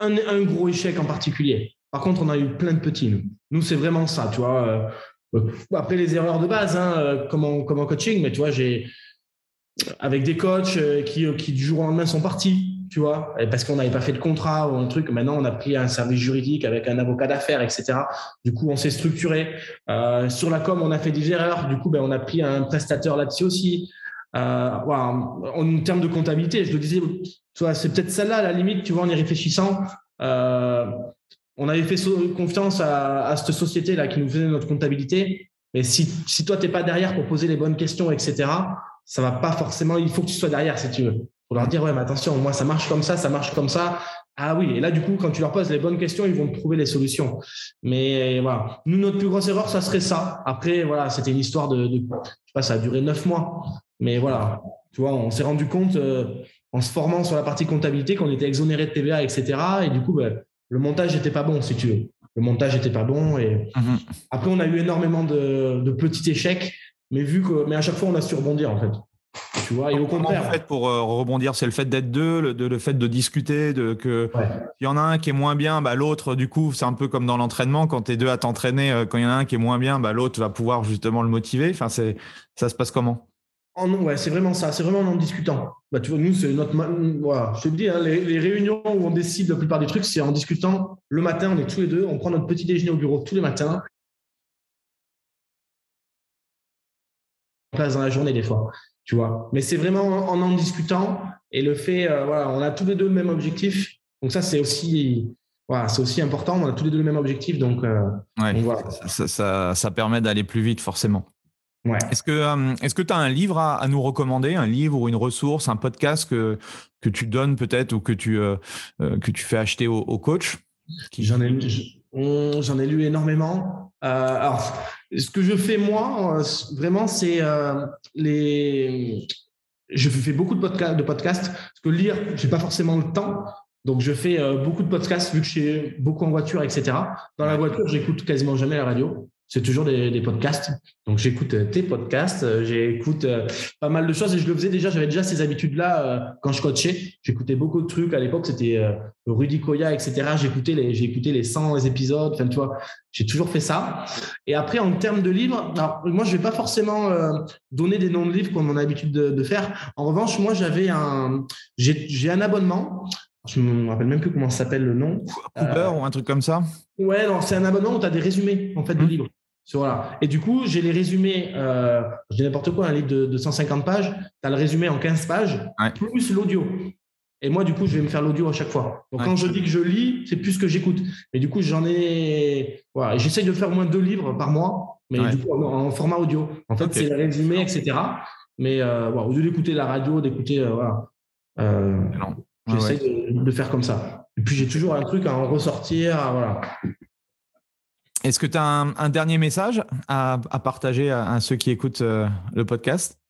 un, gros échec en particulier. Par contre, on a eu plein de petits. Nous, nous c'est vraiment ça, tu vois. Euh, après les erreurs de base, hein, euh, comme, en, coaching, mais tu vois, j'ai avec des coachs qui, qui du jour au lendemain sont partis, tu vois, parce qu'on n'avait pas fait de contrat ou un truc. Maintenant, on a pris un service juridique avec un avocat d'affaires, etc. Du coup, on s'est structuré. sur la com, on a fait des erreurs. Du coup, ben, on a pris un prestataire là-dessus aussi. Euh, en termes de comptabilité, je le disais, c'est peut-être celle-là, à la limite, tu vois, en y réfléchissant. Euh, on avait fait confiance à, cette société-là qui nous faisait notre comptabilité. Mais si, si toi, tu n'es pas derrière pour poser les bonnes questions, etc., ça va pas forcément. Il faut que tu sois derrière si tu veux. Pour leur dire, ouais, mais attention, moi, ça marche comme ça, ça marche comme ça. Ah oui, et là, du coup, quand tu leur poses les bonnes questions, ils vont trouver les solutions. Mais voilà, nous, notre plus grosse erreur, ça serait ça. Après, voilà, c'était une histoire de, de, je sais pas, ça a duré neuf mois. Mais voilà, tu vois, on s'est rendu compte euh, en se formant sur la partie comptabilité qu'on était exonéré de TVA, etc. Et du coup, ben, le montage n'était pas bon, si tu veux. Le montage n'était pas bon. Et mhm. après, on a eu énormément de, de, petits échecs, mais vu que, mais à chaque fois, on a su rebondir en fait. Tu vois, et au contraire. En fait, pour euh, rebondir, c'est le fait d'être deux, le, le, fait de discuter, de que il y en a un qui est moins bien, bah, l'autre, du coup, c'est un peu comme dans l'entraînement, quand tu es deux à t'entraîner, euh, quand il y en a un qui est moins bien, bah, l'autre va pouvoir justement le motiver. Enfin, c'est, ça se passe comment? Ouais, c'est vraiment ça. C'est vraiment en discutant. Bah, tu vois, nous, c'est notre. Voilà, je te dis, hein, les, réunions où on décide la plupart des trucs, c'est en discutant. Le matin, on est tous les deux, on prend notre petit déjeuner au bureau tous les matins. place dans la journée des fois, tu vois. Mais c'est vraiment en en discutant et le fait, euh, voilà, on a tous les deux le même objectif. Donc ça, c'est aussi, voilà, c'est aussi important. On a tous les deux le même objectif, donc, euh, ça, ça, permet d'aller plus vite, forcément. Est-ce que euh, est-ce que tu as un livre à, nous recommander, un livre ou une ressource, un podcast que que tu donnes peut-être ou que tu euh, euh, que tu fais acheter au, coach? J'en ai J'en ai lu énormément. alors, ce que je fais moi, vraiment, c'est les. Je fais beaucoup de, podcasts, de podcasts parce que lire, j'ai pas forcément le temps. Donc, je fais beaucoup de podcasts vu que je suis beaucoup en voiture, etc. Dans la voiture, j'écoute quasiment jamais la radio c'est toujours des, podcasts. Donc j'écoute euh, tes podcasts, euh, j'écoute euh, pas mal de choses et je le faisais déjà, j'avais déjà ces habitudes-là quand je coachais. J'écoutais beaucoup de trucs à l'époque, c'était Rudy Koya, etc. J'écoutais les, les 100 épisodes, enfin tu vois, j'ai toujours fait ça. Et après en termes de livres, alors moi je vais pas forcément donner des noms de livres comme on a l'habitude de, faire. En revanche, moi j'avais un, j'ai un abonnement. Je me rappelle même plus comment s'appelle le nom. Cooper ou un truc comme ça Ouais, non, c'est un abonnement où tu as des résumés en fait de mmh. livres. Voilà. Et du coup, j'ai les résumés, euh, je dis n'importe quoi, un livre de, 150 pages, tu as le résumé en 15 pages, plus l'audio. Et moi, du coup, je vais me faire l'audio à chaque fois. Donc, quand je dis que je lis, c'est plus que j'écoute. Mais du coup, j'en ai. Voilà. J'essaye de faire au moins deux livres par mois, mais du coup, en, format audio. En fait, c'est le résumé, etc. Mais euh, au lieu d'écouter la radio, d'écouter. Euh, voilà. Euh, J'essaye de, de, faire comme ça. Et puis, j'ai toujours un truc à en ressortir. voilà. Est-ce que tu as un, dernier message à, partager à, ceux qui écoutent euh, le podcast?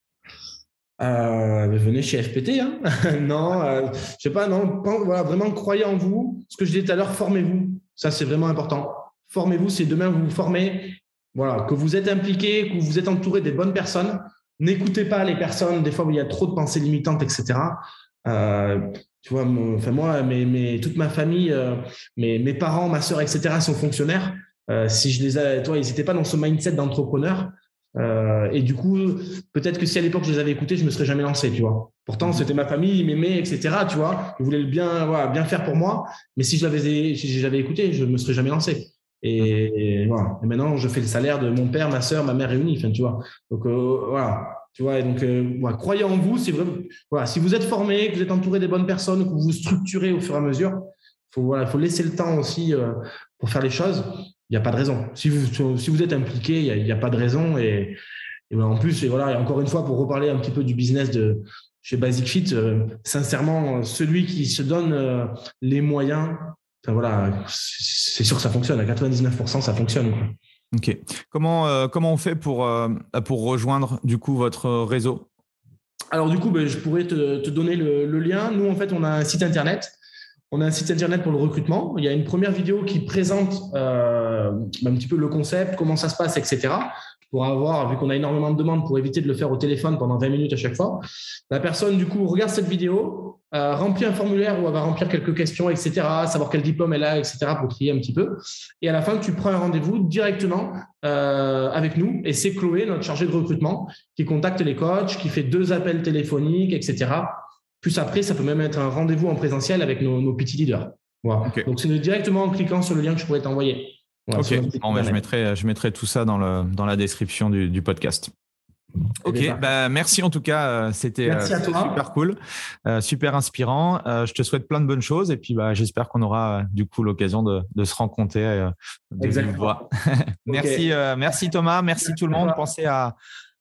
Euh, venez chez FPT. Hein non, euh, je sais pas, non, voilà, vraiment croyez en vous. Ce que je disais tout à l'heure, formez-vous. Ça, c'est vraiment important. Formez-vous, c'est demain vous vous formez. Voilà, que vous êtes impliqué, que vous êtes entouré des bonnes personnes. N'écoutez pas les personnes, des fois où il y a trop de pensées limitantes, etc. tu vois, enfin moi, mes, toute ma famille, mes, mes parents, ma soeur, etc. sont fonctionnaires. Euh, si je les ai, toi, ils n'étaient pas dans ce mindset d'entrepreneur. Euh, et du coup, peut-être que si à l'époque je les avais écoutés, je me serais jamais lancé, tu vois. Pourtant, c'était ma famille, ils m'aimaient, etc. Tu vois, ils voulaient le bien, voilà, bien faire pour moi. Mais si je l'avais, si j'avais écouté, je me serais jamais lancé. Et, voilà. Et maintenant, je fais le salaire de mon père, ma soeur, ma mère réunis. Enfin, tu vois. Donc euh, voilà. Tu vois. Et donc, voilà, croyez en vous. Vraiment. Voilà. Si vous êtes formé, que vous êtes entouré des bonnes personnes, que vous vous structurez au fur et à mesure, voilà, faut laisser le temps aussi pour faire les choses il n'y a pas de raison. Si vous, si êtes impliqué, il n'y a, pas de raison. Et, en plus, et voilà, encore une fois, pour reparler un petit peu du business de chez Basic Fit, euh, sincèrement, celui qui se donne euh, les moyens, c'est sûr que ça fonctionne. À 99%, ça fonctionne. Ok. Comment, euh, comment on fait pour, pour rejoindre du coup votre réseau? Alors du coup, ben, je pourrais te, donner le, le, lien. Nous, en fait, on a un site internet on a un site internet pour le recrutement. Il y a une première vidéo qui présente euh, un petit peu le concept, comment ça se passe, etc. Pour avoir, vu qu'on a énormément de demandes, pour éviter de le faire au téléphone pendant 20 minutes à chaque fois. La personne, du coup, regarde cette vidéo, euh, remplit un formulaire où elle va remplir quelques questions, etc., savoir quel diplôme elle a, etc., pour trier un petit peu. Et à la fin, tu prends un rendez-vous directement euh, avec nous. Et c'est Chloé, notre chargée de recrutement, qui contacte les coachs, qui fait deux appels téléphoniques, etc., plus après, ça peut même être un rendez-vous en présentiel avec nos, petits leaders. Donc, c'est directement en cliquant sur le lien que je pourrais t'envoyer. Ok, je, mettrai, je mettrai tout ça dans, le, dans la description du, podcast. Eh ok, bah, merci en tout cas, euh, c'était euh, super cool, euh, super inspirant. je te souhaite plein de bonnes choses et puis bah, j'espère qu'on aura du coup l'occasion de, se rencontrer de vive voix. merci, merci Thomas, merci tout le monde. Pensez à,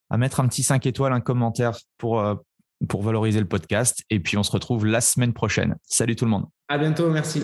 à mettre un petit 5 étoiles, un commentaire pour, pour valoriser le podcast. Et puis on se retrouve la semaine prochaine. Salut tout le monde. À bientôt, merci.